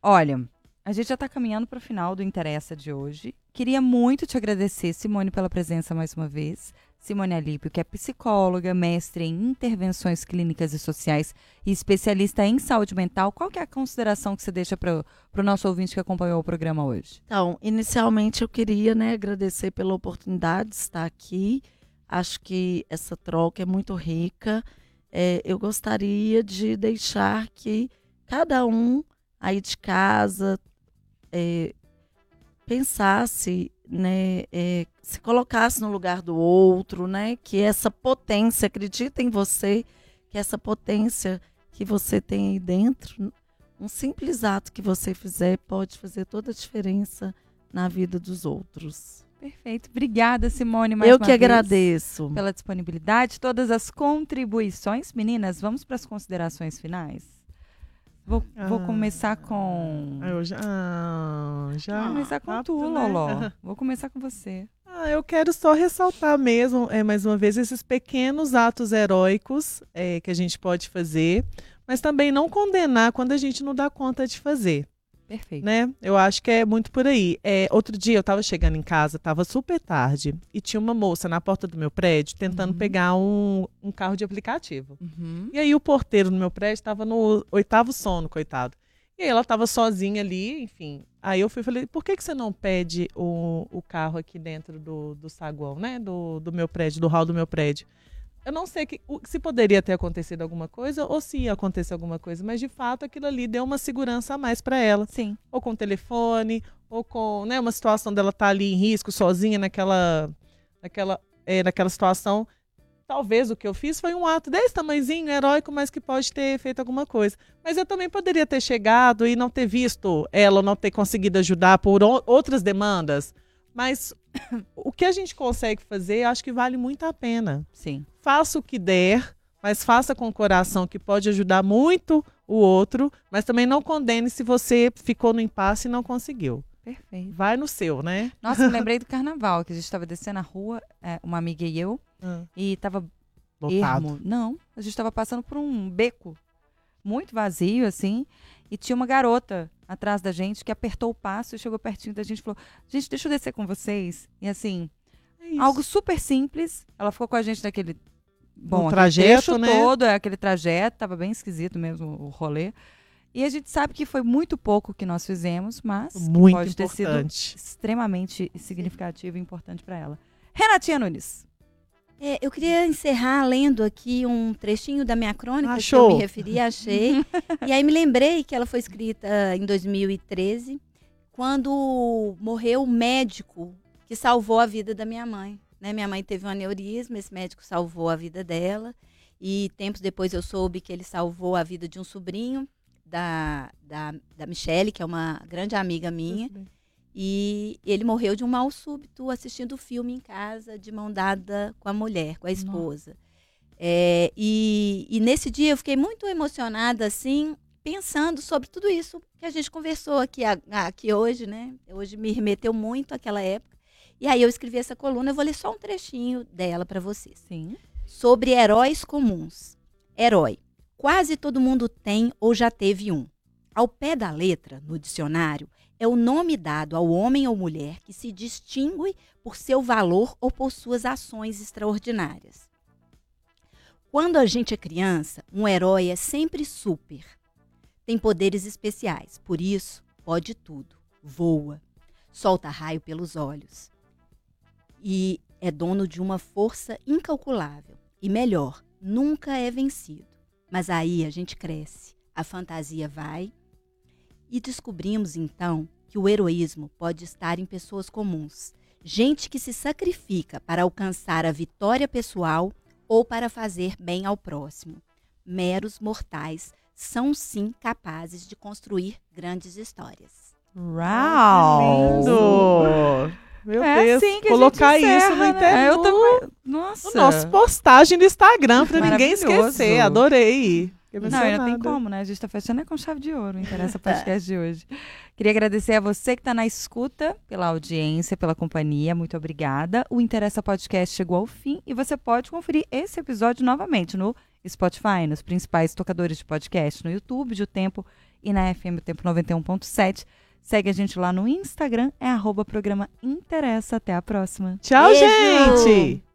Olha, a gente já está caminhando para o final do Interessa de hoje. Queria muito te agradecer, Simone, pela presença mais uma vez. Simone Alípio, que é psicóloga, mestre em intervenções clínicas e sociais e especialista em saúde mental. Qual que é a consideração que você deixa para o nosso ouvinte que acompanhou o programa hoje? Então, inicialmente eu queria né, agradecer pela oportunidade de estar aqui. Acho que essa troca é muito rica. É, eu gostaria de deixar que cada um aí de casa é, pensasse, né, é, se colocasse no lugar do outro, né, que essa potência, acredita em você, que essa potência que você tem aí dentro, um simples ato que você fizer pode fazer toda a diferença na vida dos outros. Perfeito. Obrigada, Simone, mais Eu uma que vez agradeço. Pela disponibilidade, todas as contribuições. Meninas, vamos para as considerações finais? Vou, vou Ah. começar com. Eu já. ah, já Vou começar com tu, rápido, né? Loló. Vou começar com você. Ah, eu quero só ressaltar mesmo, é, mais uma vez, esses pequenos atos heróicos é, que a gente pode fazer, mas também não condenar quando a gente não dá conta de fazer, Perfeito. né? Eu acho que é muito por aí. É, outro dia eu estava chegando em casa, estava super tarde, e tinha uma moça na porta do meu prédio tentando Uhum. pegar um, um carro de aplicativo. Uhum. E aí o porteiro no meu prédio estava no oitavo sono, coitado. E aí ela estava sozinha ali, enfim. Aí eu fui e falei, por que, que você não pede o, o carro aqui dentro do, do saguão, né? Do, do meu prédio, do hall do meu prédio. Eu não sei que, se poderia ter acontecido alguma coisa ou se ia acontecer alguma coisa, mas de fato aquilo ali deu uma segurança a mais para ela. Sim. Ou com o telefone, ou com né, uma situação dela estar ali em risco, sozinha naquela, naquela, é, naquela situação talvez o que eu fiz foi um ato desse tamanhozinho, heróico, mas que pode ter feito alguma coisa. Mas eu também poderia ter chegado e não ter visto ela, não ter conseguido ajudar por outras demandas. Mas o que a gente consegue fazer, eu acho que vale muito a pena. Sim. Faça o que der, mas faça com o coração, que pode ajudar muito o outro, mas também não condene se você ficou no impasse e não conseguiu. Perfeito. Vai no seu, né? Nossa, me lembrei do carnaval, que a gente estava descendo a rua, é, uma amiga e eu, e tava Lotado. ermo. Não, a gente tava passando por um beco muito vazio, assim, e tinha uma garota atrás da gente que apertou o passo e chegou pertinho da gente e falou: Gente, deixa eu descer com vocês. E assim, É algo super simples. Ela ficou com a gente naquele. Bom, aquele trajeto, né? todo, é, aquele trajeto, tava bem esquisito mesmo o rolê. E a gente sabe que foi muito pouco que nós fizemos, mas Muito pode ter sido importante. extremamente significativo e importante para ela. Renatinha Nunes. É, eu queria encerrar lendo aqui um trechinho da minha crônica que Achou? eu me referi, achei. e aí me lembrei que ela foi escrita em 2013, quando morreu o médico que salvou a vida da minha mãe. Né? Minha mãe teve um aneurisma, esse médico salvou a vida dela. E tempos depois eu soube que ele salvou a vida de um sobrinho da, da, da Michelle, que é uma grande amiga minha. E ele morreu de um mal súbito assistindo o filme em casa, de mão dada com a mulher, com a esposa. É, e, e nesse dia eu fiquei muito emocionada, assim, pensando sobre tudo isso que a gente conversou aqui, aqui hoje, né? Hoje me remeteu muito àquela época. E aí eu escrevi essa coluna, eu vou ler só um trechinho dela para vocês. Sim. Sobre heróis comuns. Herói. Quase todo mundo tem ou já teve um. Ao pé da letra, no dicionário, é o nome dado ao homem ou mulher que se distingue por seu valor ou por suas ações extraordinárias. Quando a gente é criança, um herói é sempre super. Tem poderes especiais, por isso, pode tudo. Voa, solta raio pelos olhos. E é dono de uma força incalculável. E melhor, nunca é vencido. Mas aí a gente cresce, a fantasia vai e descobrimos então que o heroísmo pode estar em pessoas comuns, gente que se sacrifica para alcançar a vitória pessoal ou para fazer bem ao próximo. Meros mortais são sim capazes de construir grandes histórias. Uau! Lindo! Meu é Deus, assim que a colocar gente encerra, isso no né? internet. É, eu também. Nossa. No nosso postagem do Instagram, pra ninguém esquecer. Adorei. Não, ainda tem como, né? A gente tá fechando é com chave de ouro, interessa podcast de hoje. Queria agradecer a você que tá na escuta, pela audiência, pela companhia. Muito obrigada. O Interessa Podcast chegou ao fim e você pode conferir esse episódio novamente no Spotify, nos principais tocadores de podcast, no YouTube de O Tempo e na FM O Tempo 91.7. Segue a gente lá no Instagram, é arroba programa Interessa. Até a próxima. Tchau, Beijo! gente!